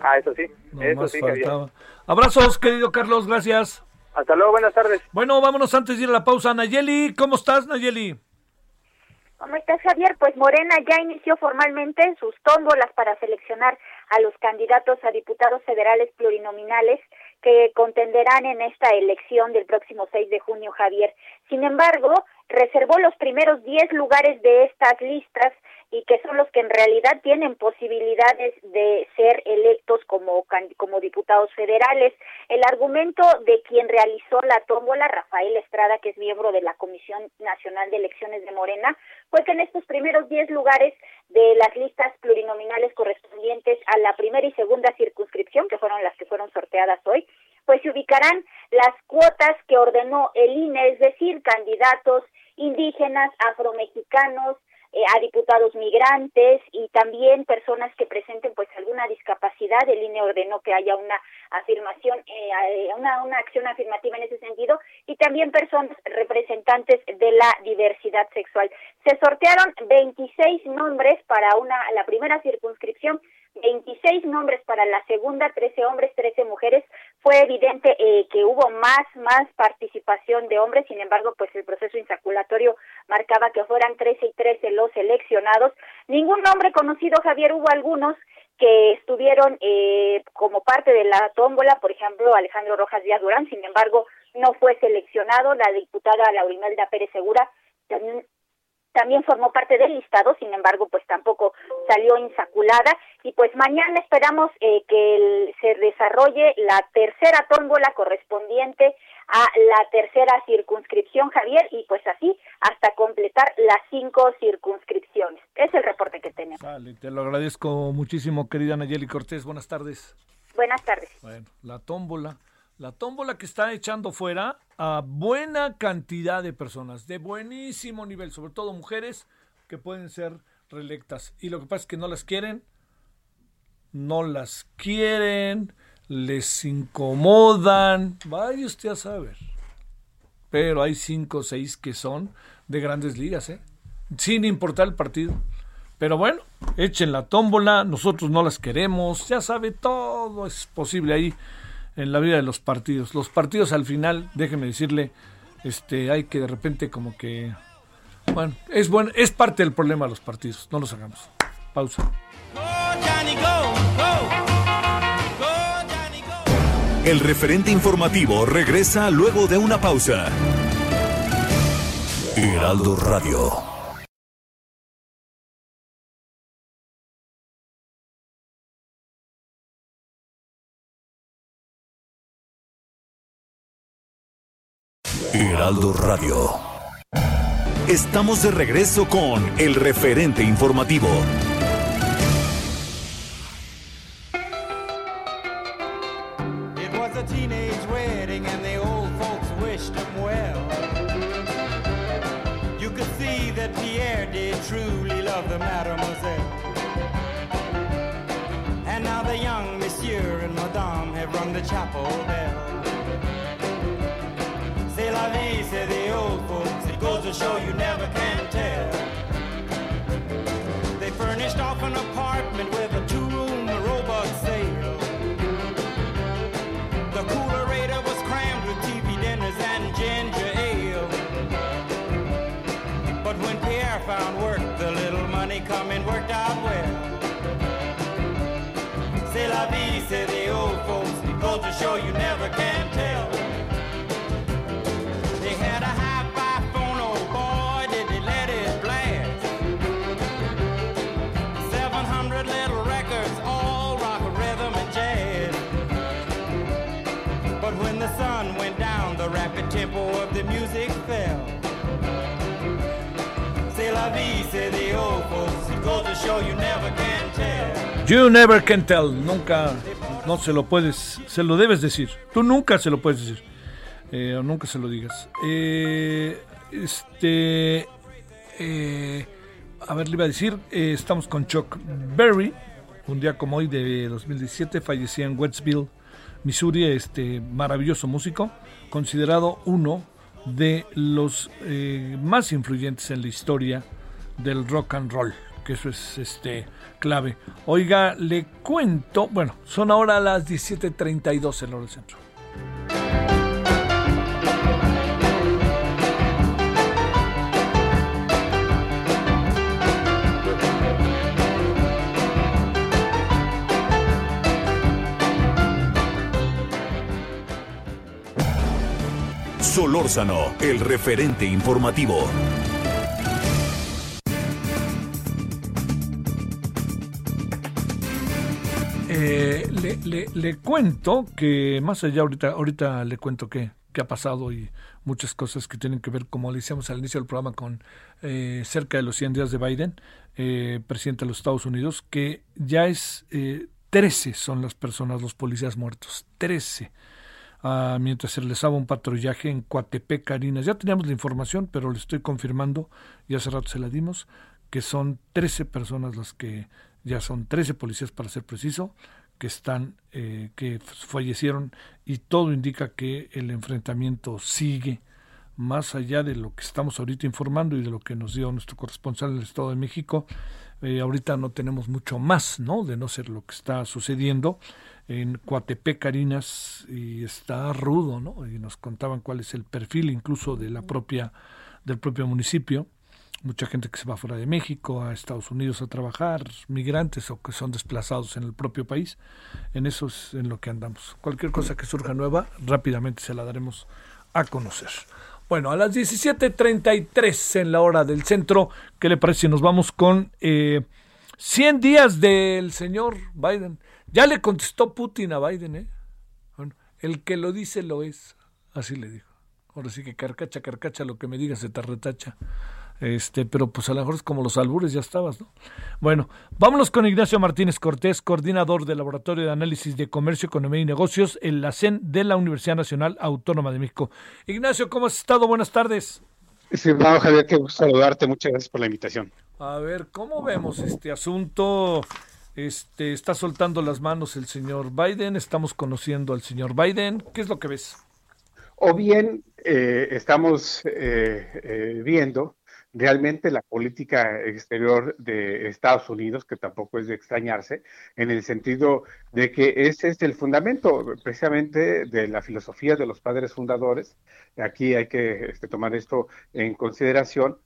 Ah, eso sí, no eso más sí. faltaba. Abrazos, querido Carlos, gracias. Hasta luego, buenas tardes. Bueno, vámonos antes de ir a la pausa. Nayeli, ¿cómo estás, Nayeli? ¿Cómo estás, Javier? Pues Morena ya inició formalmente sus tómbolas para seleccionar a los candidatos a diputados federales plurinominales que contenderán en esta elección del próximo 6 de junio, Javier. Sin embargo, reservó los primeros 10 lugares de estas listas y que son los que en realidad tienen posibilidades de ser electos como, como diputados federales. El argumento de quien realizó la tómbola, Rafael Estrada, que es miembro de la Comisión Nacional de Elecciones de Morena, fue que en estos primeros 10 lugares de las listas plurinominales correspondientes a la primera y segunda circunscripción, que fueron las que fueron sorteadas hoy, pues se ubicarán las cuotas que ordenó el INE, es decir, candidatos indígenas, afromexicanos, eh, a diputados migrantes y también personas que presenten pues alguna discapacidad. El INE ordenó que haya una afirmación, eh, eh, una, una acción afirmativa en ese sentido y también personas representantes de la diversidad sexual. Se sortearon 26 nombres para una la primera circunscripción 26 nombres para la segunda, 13 hombres, 13 mujeres. Fue evidente eh, que hubo más, más participación de hombres, sin embargo, pues el proceso insaculatorio marcaba que fueran 13 y 13 los seleccionados. Ningún nombre conocido, Javier, hubo algunos que estuvieron eh, como parte de la tómbola, por ejemplo, Alejandro Rojas Díaz Durán, sin embargo, no fue seleccionado, la diputada Laurimelda Pérez Segura también también formó parte del listado, sin embargo, pues tampoco salió insaculada y pues mañana esperamos eh, que se desarrolle la tercera tómbola correspondiente a la tercera circunscripción, Javier, y pues así hasta completar las cinco circunscripciones. Es el reporte que tenemos. Vale, te lo agradezco muchísimo, querida Nayeli Cortés. Buenas tardes. Buenas tardes. Bueno, la tómbola la tómbola que está echando fuera a buena cantidad de personas, de buenísimo nivel, sobre todo mujeres que pueden ser reelectas. Y lo que pasa es que no las quieren, no las quieren, les incomodan, vaya usted a saber. Pero hay cinco o seis que son de grandes ligas, ¿eh? sin importar el partido. Pero bueno, echen la tómbola, nosotros no las queremos, ya sabe, todo es posible ahí en la vida de los partidos. Los partidos al final, déjeme decirle, este, hay que de repente como que, bueno, es bueno, es parte del problema los partidos. No los hagamos. Pausa. El referente informativo regresa luego de una pausa. Heraldo Radio. Radio. Estamos de regreso con el referente informativo. The chapel bell. La vie, say the old folks. It goes to show you never can tell. They furnished off an apartment with a two-room sale. The coolerator was crammed with TV dinners and ginger ale. But when Pierre found work, the little money coming worked out well. La vie, say the old folks. It goes to show you never can tell. Music fell. C'est la vie, say the. It show you never can tell. You never can tell. Nunca, no se lo puedes, se lo debes decir. Tú nunca se lo puedes decir. Eh, nunca se lo digas. Eh, este, eh, a ver, le iba a decir, estamos con Chuck Berry, un día como hoy de 2017, fallecía en Westville, Missouri, este maravilloso músico, considerado uno de los eh, más influyentes en la historia del rock and roll, que eso es este clave. Oiga, le cuento, bueno, son ahora las 17:32 en hora del centro. Solórzano, el referente informativo. Eh, le, cuento que más allá ahorita, ahorita le cuento qué, ha pasado y muchas cosas que tienen que ver, como le decíamos al inicio del programa, con eh, cerca de los 100 días de Biden, eh, presidente de los Estados Unidos, que ya es 13 son las personas, los policías muertos, 13 Ah, mientras se realizaba un patrullaje en Coatepec, Carinas. Ya teníamos la información, pero le estoy confirmando, y hace rato se la dimos, que son 13 personas las que ya son 13 policías para ser preciso, que están, eh, que fallecieron y todo indica que el enfrentamiento sigue más allá de lo que estamos ahorita informando y de lo que nos dio nuestro corresponsal en el Estado de México. Eh, ahorita no tenemos mucho más, ¿no? De no ser lo que está sucediendo en Coatepec, Carinas, y está rudo, ¿no? Y nos contaban cuál es el perfil incluso de la propia, del propio municipio mucha gente que se va fuera de México, a Estados Unidos a trabajar, migrantes o que son desplazados en el propio país. En eso es en lo que andamos. Cualquier cosa que surja nueva, rápidamente se la daremos a conocer. Bueno, a las 17.33 en la hora del centro, ¿qué le parece nos vamos con eh, 100 días del señor Biden? Ya le contestó Putin a Biden, ¿eh? Bueno, el que lo dice lo es, así le dijo. Ahora sí que carcacha, carcacha, lo que me diga se te retacha. Este, pero pues a lo mejor es como los albures, ya estabas, ¿no? Bueno, vámonos con Ignacio Martínez Cortés, coordinador del Laboratorio de Análisis de Comercio, Economía y Negocios, en la CEN de la Universidad Nacional Autónoma de México. Ignacio, ¿cómo has estado? Buenas tardes. Sí, no, Javier, qué gusto saludarte, muchas gracias por la invitación. A ver, ¿cómo vemos este asunto? Este, está soltando las manos el señor Biden, estamos conociendo al señor Biden, ¿qué es lo que ves? O bien eh, estamos eh, eh, viendo realmente la política exterior de Estados Unidos, que tampoco es de extrañarse, en el sentido de que ese es el fundamento precisamente de la filosofía de los padres fundadores. Aquí hay que este, tomar esto en consideración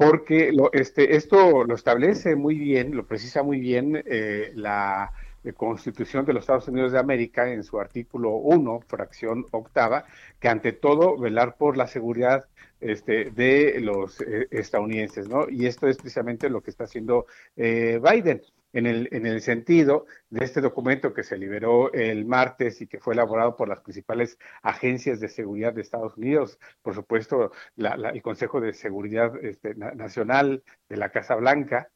porque lo, este, esto lo establece muy bien, lo precisa muy bien eh, la Constitución de los Estados Unidos de América en su artículo 1, fracción octava, que ante todo velar por la seguridad este, de los eh, estadounidenses, ¿no? Y esto es precisamente lo que está haciendo eh, Biden en el, en el sentido de este documento que se liberó el martes y que fue elaborado por las principales agencias de seguridad de Estados Unidos, por supuesto, la, la, el Consejo de Seguridad este, Nacional de la Casa Blanca,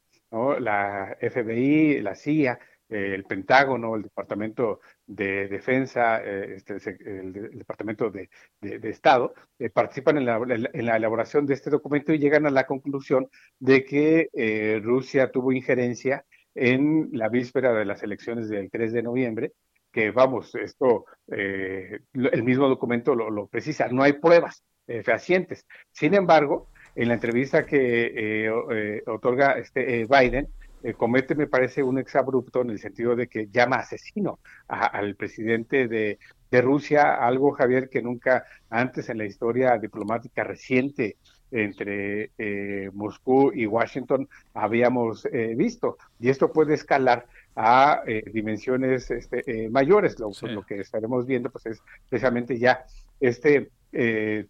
la FBI, la CIA, el Pentágono, el Departamento de Defensa, eh, este, el, Departamento de, Estado, eh, participan en la, en la, elaboración de este documento y llegan a la conclusión de que eh, Rusia tuvo injerencia en la víspera de las elecciones del 3 de noviembre, que vamos, esto, eh, el mismo documento lo, precisa, no hay pruebas fehacientes. Sin embargo, en la entrevista que otorga este Biden, eh, comete, me parece, un exabrupto en el sentido de que llama asesino al presidente de, de, Rusia, algo, Javier, que nunca antes en la historia diplomática reciente entre eh, Moscú y Washington habíamos eh, visto. Y esto puede escalar a eh, dimensiones este, mayores. Lo, sí. lo, que estaremos viendo pues es precisamente ya este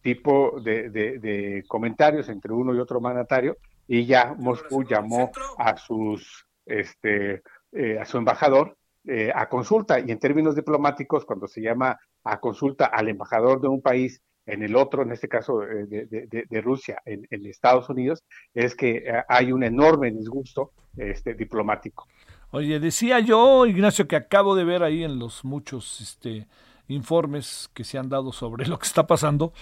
tipo de, de, de comentarios entre uno y otro mandatario y ya Moscú llamó a sus este eh, a su embajador eh, a consulta y en términos diplomáticos cuando se llama a consulta al embajador de un país en el otro, en este caso eh, de, Rusia, en, en, Estados Unidos, es que eh, hay un enorme disgusto este, diplomático. Oye, decía yo, Ignacio, que acabo de ver ahí en los muchos este, informes que se han dado sobre (laughs) lo que está pasando,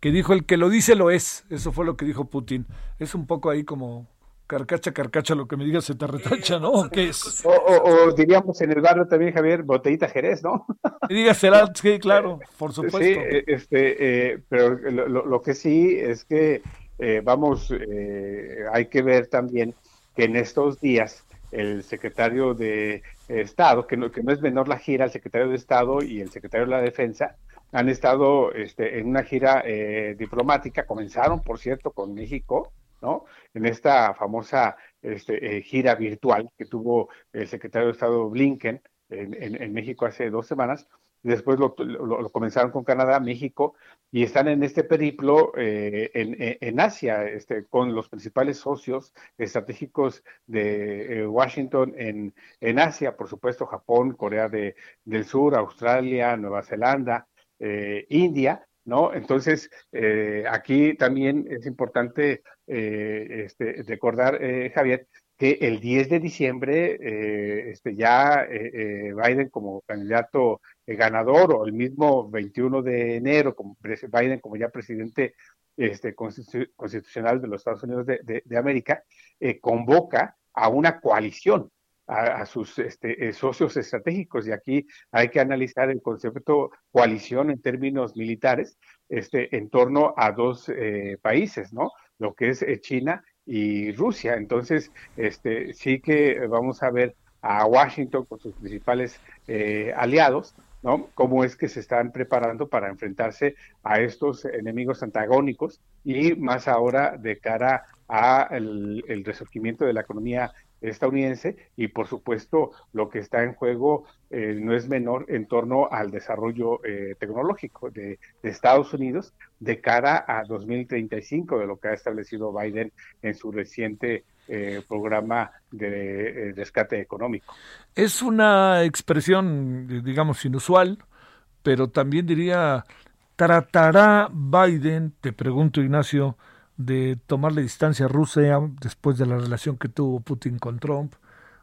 que dijo el que lo dice lo es. Eso fue lo que dijo Putin. Es un poco ahí como carcacha, carcacha, lo que me digas se te retacha, ¿no? ¿Qué es? O, o, o, diríamos en el barrio también, Javier, botellita Jerez, ¿no? Y dígasela, (laughs) sí, claro, por supuesto. Sí, este, eh, pero lo, lo, que sí es que, eh, vamos, eh, hay que ver también que en estos días el secretario de Estado, que no, que no es menor la gira, el secretario de Estado y el secretario de la Defensa, han estado este, en una gira eh, diplomática, comenzaron, por cierto, con México, ¿no? En esta famosa este, eh, gira virtual que tuvo el secretario de Estado Blinken en, México hace dos semanas, después lo, comenzaron con Canadá, México, y están en este periplo eh, en, en, Asia, este, con los principales socios estratégicos de eh, Washington en, en Asia, por supuesto Japón, Corea de, del Sur, Australia, Nueva Zelanda, eh, India, ¿no? Entonces, aquí también es importante este, recordar, Javier, que el 10 de diciembre eh, este, ya eh, eh, Biden como candidato ganador o el mismo 21 de enero como Biden como ya presidente este, constitucional de los Estados Unidos de, América, convoca a una coalición a, sus este, socios estratégicos y aquí hay que analizar el concepto coalición en términos militares este, en torno a dos países, ¿no? Lo que es China y Rusia. Entonces, este, sí que vamos a ver a Washington con sus principales eh, aliados, ¿no? Cómo es que se están preparando para enfrentarse a estos enemigos antagónicos y más ahora de cara a el resurgimiento de la economía estadounidense y por supuesto lo que está en juego eh, no es menor en torno al desarrollo eh, tecnológico de, Estados Unidos de cara a 2035 de lo que ha establecido Biden en su reciente eh, programa de rescate económico. Es una expresión, digamos, inusual, pero también diría, ¿tratará Biden, te pregunto Ignacio, de tomarle distancia a Rusia después de la relación que tuvo Putin con Trump.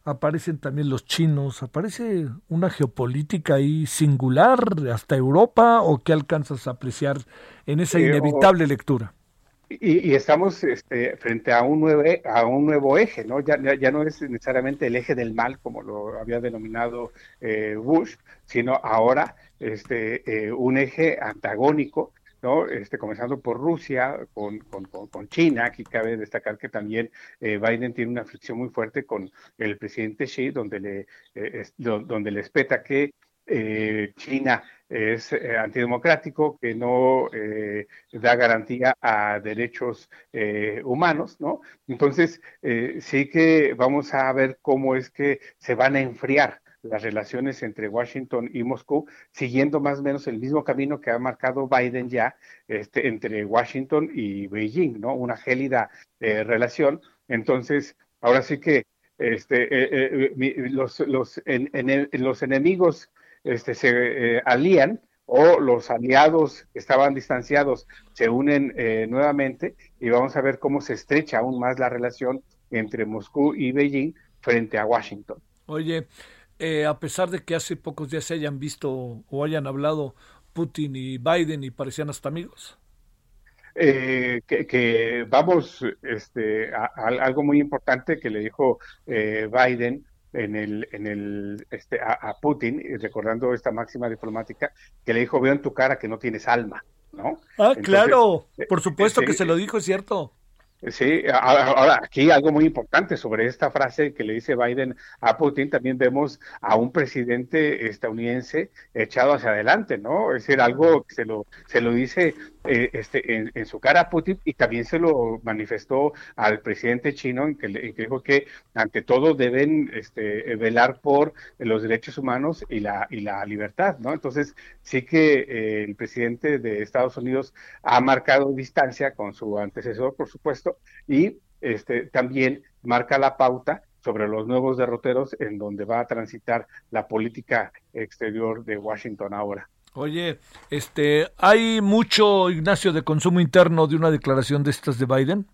Aparecen también los chinos, aparece una geopolítica ahí singular hasta Europa o qué alcanzas a apreciar en esa inevitable lectura. Y, estamos este, frente a un, nuevo, a un nuevo eje, ¿no? Ya, ya, no es necesariamente el eje del mal, como lo había denominado eh, Bush, sino ahora este, eh, un eje antagónico ¿no? Este, comenzando por Rusia, con, China, aquí cabe destacar que también eh, Biden tiene una fricción muy fuerte con el presidente Xi, donde le, eh, donde le espeta que eh, China es antidemocrático, que no da garantía a derechos humanos, ¿no? Entonces, sí que vamos a ver cómo es que se van a enfriar las relaciones entre Washington y Moscú, siguiendo más o menos el mismo camino que ha marcado Biden ya este, entre Washington y Beijing, ¿no? Una gélida eh, relación. Entonces, ahora sí que este, eh, eh, los, los, los enemigos este, se alían o los aliados que estaban distanciados se unen nuevamente y vamos a ver cómo se estrecha aún más la relación entre Moscú y Beijing frente a Washington. Oye, eh, a pesar de que hace pocos días se hayan visto o hayan hablado Putin y Biden y parecían hasta amigos? Eh, que, vamos, este, a, algo muy importante que le dijo eh, Biden en el, en el, este, a, Putin, recordando esta máxima diplomática, que le dijo, veo en tu cara que no tienes alma, ¿no? Ah, claro, por supuesto que se lo dijo, es cierto. Sí, ahora aquí algo muy importante sobre esta frase que le dice Biden a Putin, también vemos a un presidente estadounidense echado hacia adelante, ¿no? Es decir, algo que se lo, se lo dice eh, este, en, su cara a Putin y también se lo manifestó al presidente chino en que, dijo que ante todo deben este, velar por los derechos humanos y la, y la libertad, ¿no? Entonces sí que eh, el presidente de Estados Unidos ha marcado distancia con su antecesor, por supuesto, y este, también marca la pauta sobre los nuevos derroteros en donde va a transitar la política exterior de Washington ahora. Oye, este, ¿hay mucho, Ignacio, de consumo interno de una declaración de estas de Biden?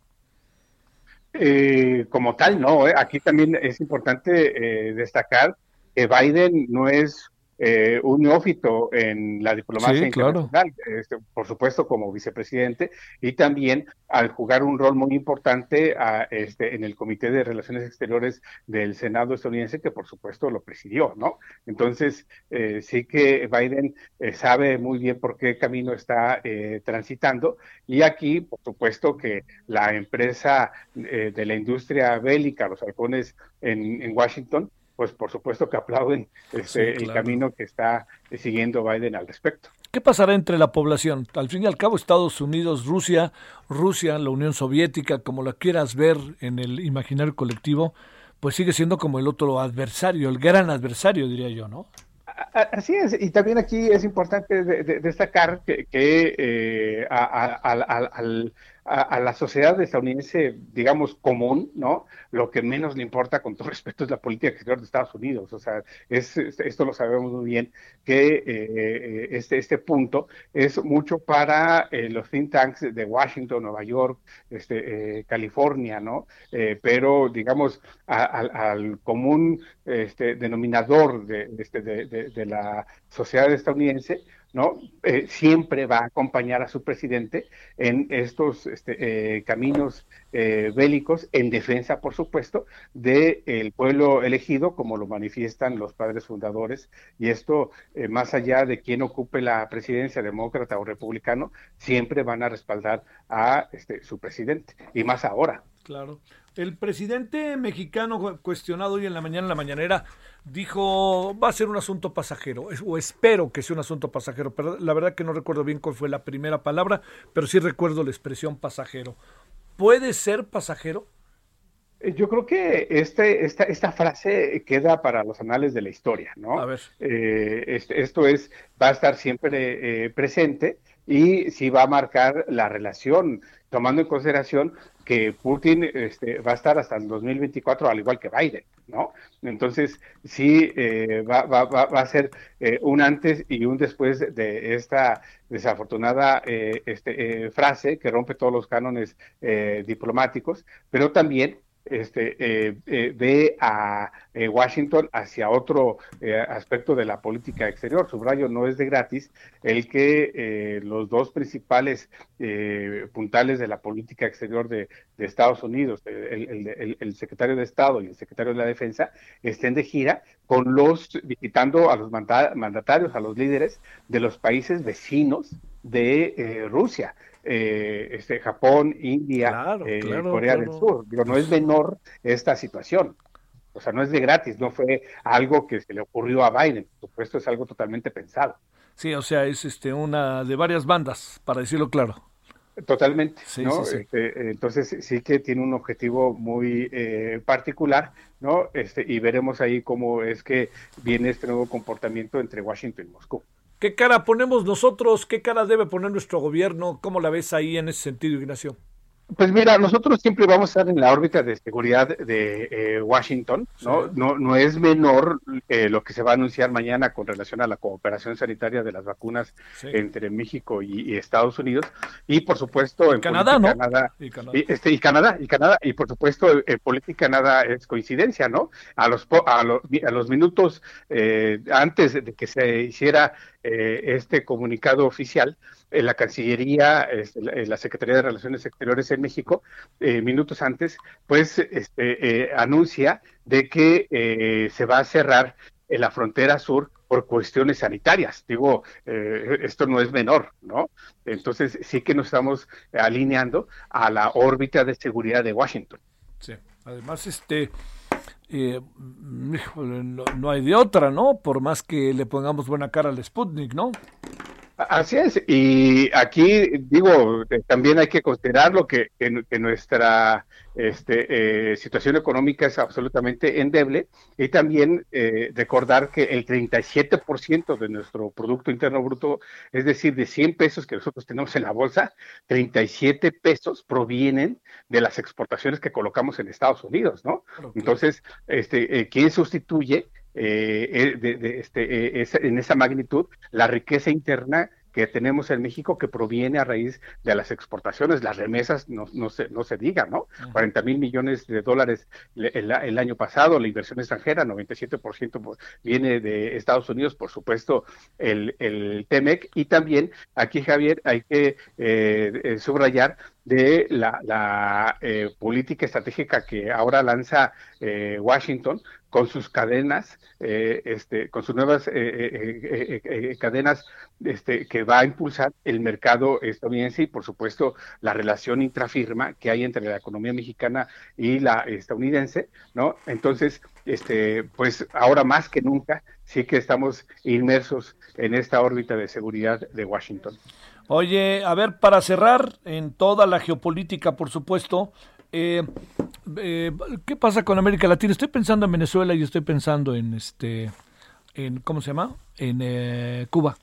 Eh, como tal, no. Eh. Aquí también es importante eh, destacar que Biden no es eh, un neófito en la diplomacia internacional, este, por supuesto como vicepresidente, y también al jugar un rol muy importante a, este, en el Comité de Relaciones Exteriores del Senado estadounidense, que por supuesto lo presidió, ¿no? Entonces, eh, sí que Biden eh, sabe muy bien por qué camino está transitando, y aquí, por supuesto, que la empresa de la industria bélica, los halcones en, en Washington, pues por supuesto que aplauden este, el camino que está siguiendo Biden al respecto. ¿Qué pasará entre la población? Al fin y al cabo, Estados Unidos, Rusia, Rusia, la Unión Soviética, como la quieras ver en el imaginario colectivo, pues sigue siendo como el otro adversario, el gran adversario, diría yo, ¿no? Así es, y también aquí es importante destacar que, eh, al, a, la sociedad estadounidense, digamos, común, ¿no? Lo que menos le importa, con todo (laughs) respeto, es la política exterior de Estados Unidos. O sea, es, esto lo sabemos muy bien, que eh, eh, este, este punto es mucho para eh, los think tanks de Washington, Nueva York, este, California, ¿no? pero, digamos, al común este, denominador de, este, de la sociedad estadounidense, ¿no? Eh, siempre va a acompañar a su presidente en estos este, eh, caminos eh, bélicos, en defensa, por supuesto, del pueblo elegido, como lo manifiestan los padres fundadores. Y esto, más allá de quién ocupe la presidencia, demócrata o republicano, siempre van a respaldar a este, su presidente, y más ahora. Claro. El presidente mexicano cuestionado hoy en la mañana en la mañanera dijo va a ser un asunto pasajero o espero que sea un asunto pasajero, pero la verdad que no recuerdo bien cuál fue la primera palabra, pero sí recuerdo la expresión pasajero. ¿Puede ser pasajero? Eh, yo creo que este, esta, esta frase queda para los anales de la historia, ¿no? A ver. Eh, este, esto es, va a estar siempre eh, presente y sí va a marcar la relación, tomando en consideración que Putin este, va a estar hasta el 2024, al igual que Biden, ¿no? Entonces, sí eh, va, va, va, a ser eh, un antes y un después de esta desafortunada eh, este, frase que rompe todos los cánones diplomáticos, pero también este, eh, eh, ve a eh, Washington hacia otro aspecto de la política exterior. Subrayo, no es de gratis el que los dos principales puntales de la política exterior de, Estados Unidos, el, secretario de Estado y el secretario de la Defensa, estén de gira con los, visitando a los mandatarios, a los líderes de los países vecinos de Rusia eh, este, Japón, India, eh, Corea del Sur. Digo, no es menor esta situación. O sea, no es de gratis, no fue algo que se le ocurrió a Biden, por supuesto es algo totalmente pensado. Sí, o sea, es este una de varias bandas, para decirlo claro. Totalmente, ¿no? Este, entonces sí que tiene un objetivo muy eh, particular, ¿no? Este, y veremos ahí cómo es que viene este nuevo comportamiento entre Washington y Moscú. ¿Qué cara ponemos nosotros? ¿Qué cara debe poner nuestro gobierno? ¿Cómo la ves ahí en ese sentido, Ignacio? Pues mira, nosotros siempre vamos a estar en la órbita de seguridad de eh, Washington, ¿no? ¿no? No es menor eh, lo que se va a anunciar mañana con relación a la cooperación sanitaria de las vacunas entre México y, Estados Unidos y por supuesto en Canadá, ¿no? Canadá, y, Canadá. Y, este, y Canadá y Canadá y por supuesto en política nada es coincidencia, ¿no? A los a los, a los minutos eh, antes de que se hiciera este comunicado oficial, en la Cancillería, este, la Secretaría de Relaciones Exteriores en México, eh, minutos antes, pues este, eh, anuncia de que eh, se va a cerrar en la frontera sur por cuestiones sanitarias. Digo, esto no es menor, ¿no? Entonces sí que nos estamos alineando a la órbita de seguridad de Washington. Sí, además, este... no, no, hay de otra, ¿no? Por más que le pongamos buena cara al Sputnik, ¿no? Así es, y aquí digo, eh, también hay que considerar lo que, que, nuestra este, eh, situación económica es absolutamente endeble y también eh, recordar que el 37% de nuestro Producto Interno Bruto, es decir, de 100 pesos que nosotros tenemos en la bolsa, 37 pesos provienen de las exportaciones que colocamos en Estados Unidos, ¿no? Entonces, este, ¿quién sustituye? Eh, eh, de, este, eh, en esa magnitud la riqueza interna que tenemos en México que proviene a raíz de las exportaciones, las remesas, no, no, se, no se diga, ¿no? 40 mil millones de dólares el, año pasado, la inversión extranjera, 97% viene de Estados Unidos, por supuesto, el, el TEMEC, y también aquí, Javier, hay que subrayar de la, la política estratégica que ahora lanza Washington con sus cadenas, eh, este, con sus nuevas eh, eh, cadenas este, que va a impulsar el mercado estadounidense y, por supuesto, la relación intrafirma que hay entre la economía mexicana y la estadounidense, ¿no? Entonces, este, pues ahora más que nunca sí que estamos inmersos en esta órbita de seguridad de Washington. Oye, a ver, para cerrar en toda la geopolítica, por supuesto, eh, eh, ¿Qué pasa con América Latina? Estoy pensando en Venezuela y estoy pensando en este, en ¿cómo se llama? en eh, Cuba.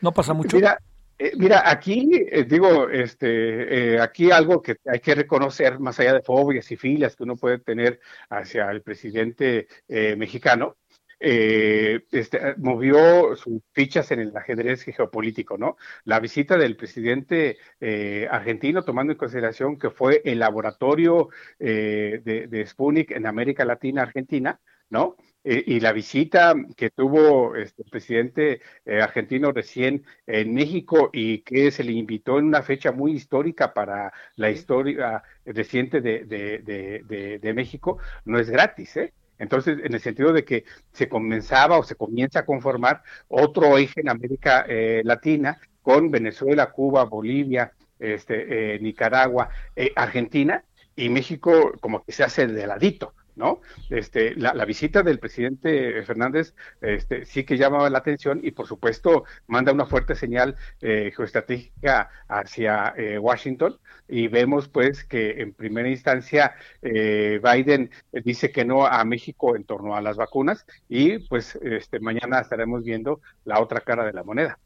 No pasa mucho. Mira, eh, mira, aquí eh, digo, este, aquí algo que hay que reconocer, más allá de fobias y filas que uno puede tener hacia el presidente mexicano, eh, este, movió sus fichas en el ajedrez geopolítico, ¿no? La visita del presidente eh, argentino, tomando en consideración que fue el laboratorio eh, de, de Sputnik en América Latina, Argentina, ¿no? Eh, y la visita que tuvo este, el presidente eh, argentino recién en México y que se le invitó en una fecha muy histórica para la historia reciente de, de, de, de, de México, no es gratis, ¿eh? Entonces, en el sentido de que se comenzaba o se comienza a conformar otro eje en América eh, Latina con Venezuela, Cuba, Bolivia, este, eh, Nicaragua, eh, Argentina y México como que se hace de ladito. ¿No? Este, la, visita del presidente Fernández este, sí que llamaba la atención y por supuesto manda una fuerte señal eh, geoestratégica hacia eh, Washington y vemos pues que en primera instancia eh, Biden dice que no a México en torno a las vacunas y pues este, mañana estaremos viendo la otra cara de la moneda.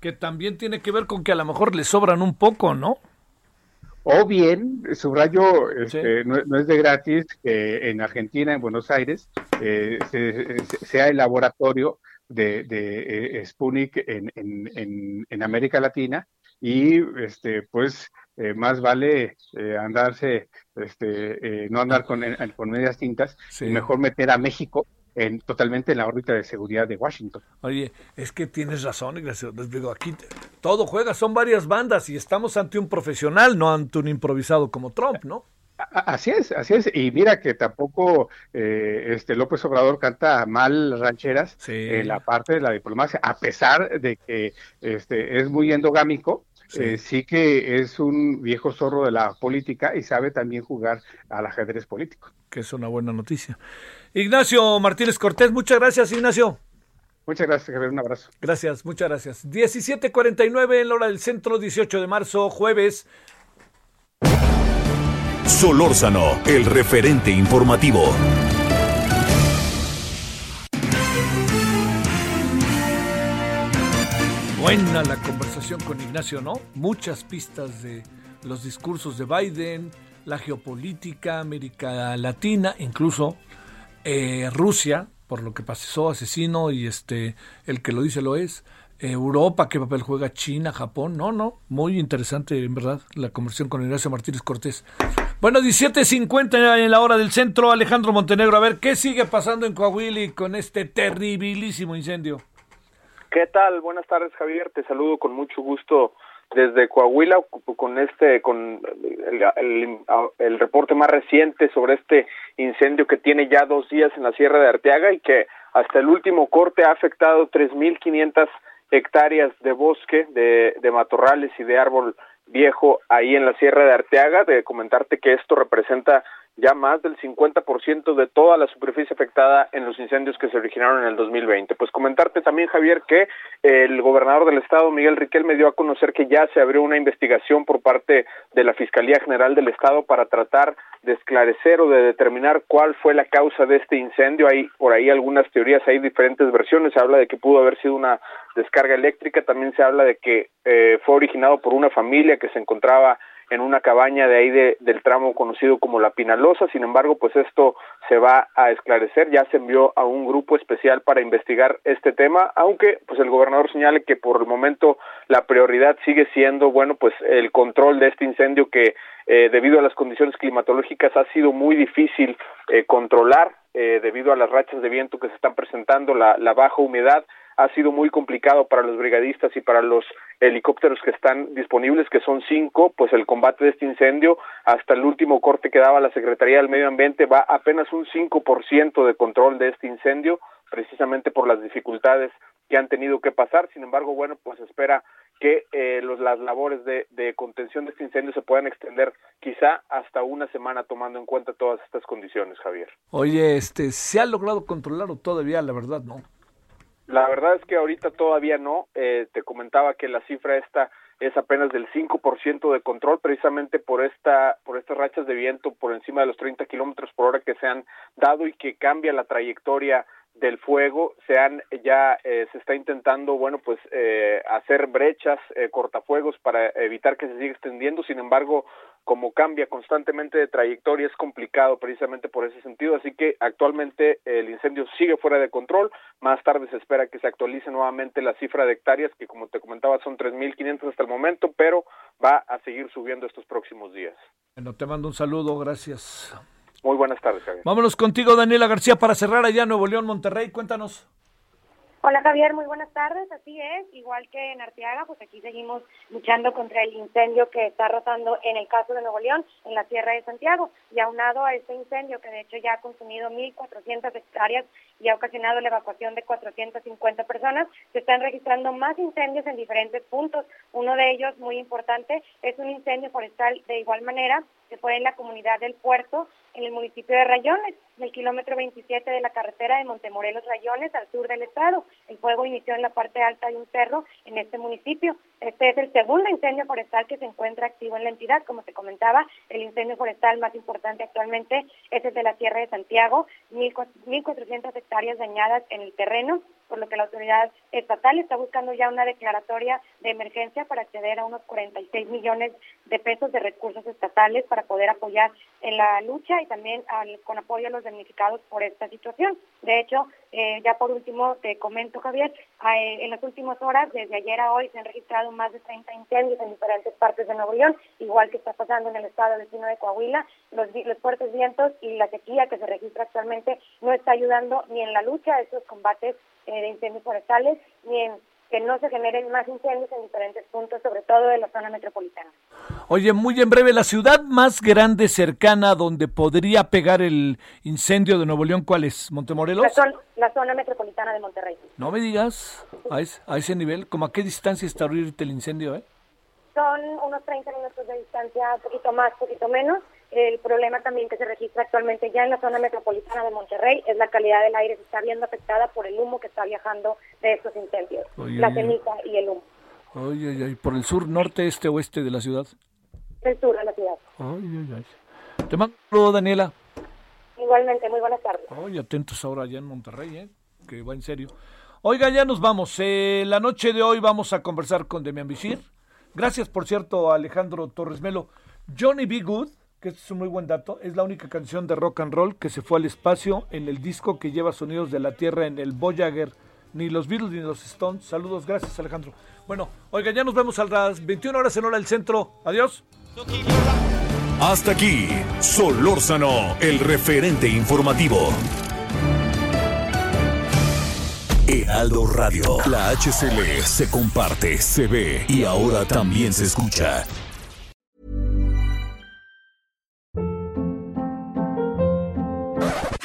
Que también tiene que ver con que a lo mejor le sobran un poco, ¿no? O bien, subrayo, este, sí. no, no, es de gratis que en Argentina, en Buenos Aires, eh, se, se, sea el laboratorio de, de eh, Sputnik en, en, en, en, América Latina y este, pues eh, más vale eh, andarse, este, no andar con, con medias tintas, sí. y mejor meter a México en, totalmente en la órbita de seguridad de Washington. Oye, es que tienes razón, gracias. Les digo, aquí todo juega, son varias bandas y estamos ante un profesional, no ante un improvisado como Trump, ¿no? Así es, así es. Y mira que tampoco eh, este López Obrador canta mal rancheras sí. en la parte de la diplomacia, a pesar de que este es muy endogámico. Sí. Eh, sí que es un viejo zorro de la política y sabe también jugar al ajedrez político. Que es una buena noticia. Ignacio Martínez Cortés, muchas gracias, Ignacio. Muchas gracias, Javier. Un abrazo. Gracias, muchas gracias. 17:49 en la hora del centro, 18 de marzo, jueves. Solórzano, el referente informativo. Buena la conversación con Ignacio, ¿no? Muchas pistas de los discursos de Biden, la geopolítica, América Latina, incluso eh, Rusia, por lo que pasó asesino y este el que lo dice lo es. Europa, qué papel juega China, Japón. No, no, muy interesante en verdad la conversación con Ignacio Martínez Cortés. Bueno, 17.50 en la hora del centro, Alejandro Montenegro. A ver, ¿qué sigue pasando en Coahuila con este terribilísimo incendio? ¿Qué tal? Buenas tardes, Javier. Te saludo con mucho gusto desde Coahuila con este con el, el, reporte más reciente sobre este incendio que tiene ya dos días en la Sierra de Arteaga y que hasta el último corte ha afectado 3.500 hectáreas de bosque, de, de matorrales y de árbol viejo ahí en la Sierra de Arteaga. De comentarte que esto representa ya más del 50% de toda la superficie afectada en los incendios que se originaron en el 2020. Pues comentarte también, Javier, que el gobernador del estado, Miguel Riquel, me dio a conocer que ya se abrió una investigación por parte de la Fiscalía General del Estado para tratar de esclarecer o de determinar cuál fue la causa de este incendio. Hay por ahí algunas teorías, hay diferentes versiones. Se habla de que pudo haber sido una descarga eléctrica, también se habla de que eh, fue originado por una familia que se encontraba en una cabaña de ahí de, del tramo conocido como La Pinalosa. Sin embargo, pues esto se va a esclarecer. Ya se envió a un grupo especial para investigar este tema, aunque pues el gobernador señale que por el momento la prioridad sigue siendo, bueno, pues el control de este incendio que eh, debido a las condiciones climatológicas ha sido muy difícil eh, controlar eh, debido a las rachas de viento que se están presentando, la, la baja humedad ha sido muy complicado para los brigadistas y para los helicópteros que están disponibles, que son cinco, pues el combate de este incendio, hasta el último corte que daba la Secretaría del Medio Ambiente, va apenas un 5% de control de este incendio, precisamente por las dificultades que han tenido que pasar. Sin embargo, bueno, pues espera que eh, los, las labores de, de contención de este incendio se puedan extender quizá hasta una semana tomando en cuenta todas estas condiciones, Javier. Oye, este, ¿se ha logrado controlar o todavía, la verdad, no? La verdad es que ahorita todavía no. Eh, te comentaba que la cifra esta es apenas del 5% de control, precisamente por esta por estas rachas de viento por encima de los 30 kilómetros por hora que se han dado y que cambia la trayectoria del fuego se han ya eh, se está intentando bueno pues eh, hacer brechas eh, cortafuegos para evitar que se siga extendiendo sin embargo como cambia constantemente de trayectoria es complicado precisamente por ese sentido así que actualmente el incendio sigue fuera de control más tarde se espera que se actualice nuevamente la cifra de hectáreas que como te comentaba son 3.500 hasta el momento pero va a seguir subiendo estos próximos días bueno te mando un saludo gracias muy buenas tardes, Javier. Vámonos contigo, Daniela García, para cerrar allá Nuevo León, Monterrey. Cuéntanos. Hola Javier, muy buenas tardes. Así es, igual que en Arteaga, pues aquí seguimos luchando contra el incendio que está rozando en el caso de Nuevo León, en la Sierra de Santiago. Y aunado a este incendio, que de hecho ya ha consumido 1.400 hectáreas y ha ocasionado la evacuación de 450 personas, se están registrando más incendios en diferentes puntos. Uno de ellos, muy importante, es un incendio forestal de igual manera, que fue en la comunidad del puerto, en el municipio de Rayones, en el kilómetro 27 de la carretera de Montemorelos Rayones, al sur del estado. El fuego inició en la parte alta de un cerro en este municipio. Este es el segundo incendio forestal que se encuentra activo en la entidad. Como te comentaba, el incendio forestal más importante actualmente es el de la Sierra de Santiago, 1.400 hectáreas dañadas en el terreno, por lo que la autoridad estatal está buscando ya una declaratoria de emergencia para acceder a unos 46 millones de pesos de recursos estatales para poder apoyar en la lucha y también al, con apoyo a los damnificados por esta situación. De hecho, eh, ya por último te comento, Javier, eh, en las últimas horas, desde ayer a hoy, se han registrado más de 30 incendios en diferentes partes de Nuevo León, igual que está pasando en el estado vecino de Coahuila. Los, los fuertes vientos y la sequía que se registra actualmente no está ayudando ni en la lucha de estos combates eh, de incendios forestales, ni en que no se generen más incendios en diferentes puntos, sobre todo de la zona metropolitana. Oye, muy en breve, la ciudad más grande cercana donde podría pegar el incendio de Nuevo León, ¿cuál es? ¿Montemorelos? La zona, la zona metropolitana de Monterrey. No me digas, a ese, a ese nivel, ¿como a qué distancia está ahorita el incendio? Eh? Son unos 30 minutos de distancia, un poquito más, un poquito menos. El problema también que se registra actualmente ya en la zona metropolitana de Monterrey es la calidad del aire, se está viendo afectada por el humo que está viajando de estos incendios, Oye, la oye. ceniza y el humo. Por el sur, norte, este, oeste de la ciudad. El sur de la ciudad. Ay, ay. Te mando un saludo, Daniela. Igualmente, muy buenas tardes. Ay, atentos ahora allá en Monterrey, ¿eh? Que va en serio. Oiga, ya nos vamos. Eh, la noche de hoy vamos a conversar con Demian Bichir. Gracias, por cierto, a Alejandro Torres Melo. Johnny B. Good, que este es un muy buen dato, es la única canción de rock and roll que se fue al espacio en el disco que lleva sonidos de la Tierra en el Voyager. Ni los Beatles ni los Stones. Saludos, gracias, Alejandro. Bueno, oiga, ya nos vemos a las 21 horas en hora del centro. Adiós. Hasta aquí, Solórzano, el referente informativo. Heraldo Radio, la HCL se comparte, se ve y ahora también se escucha.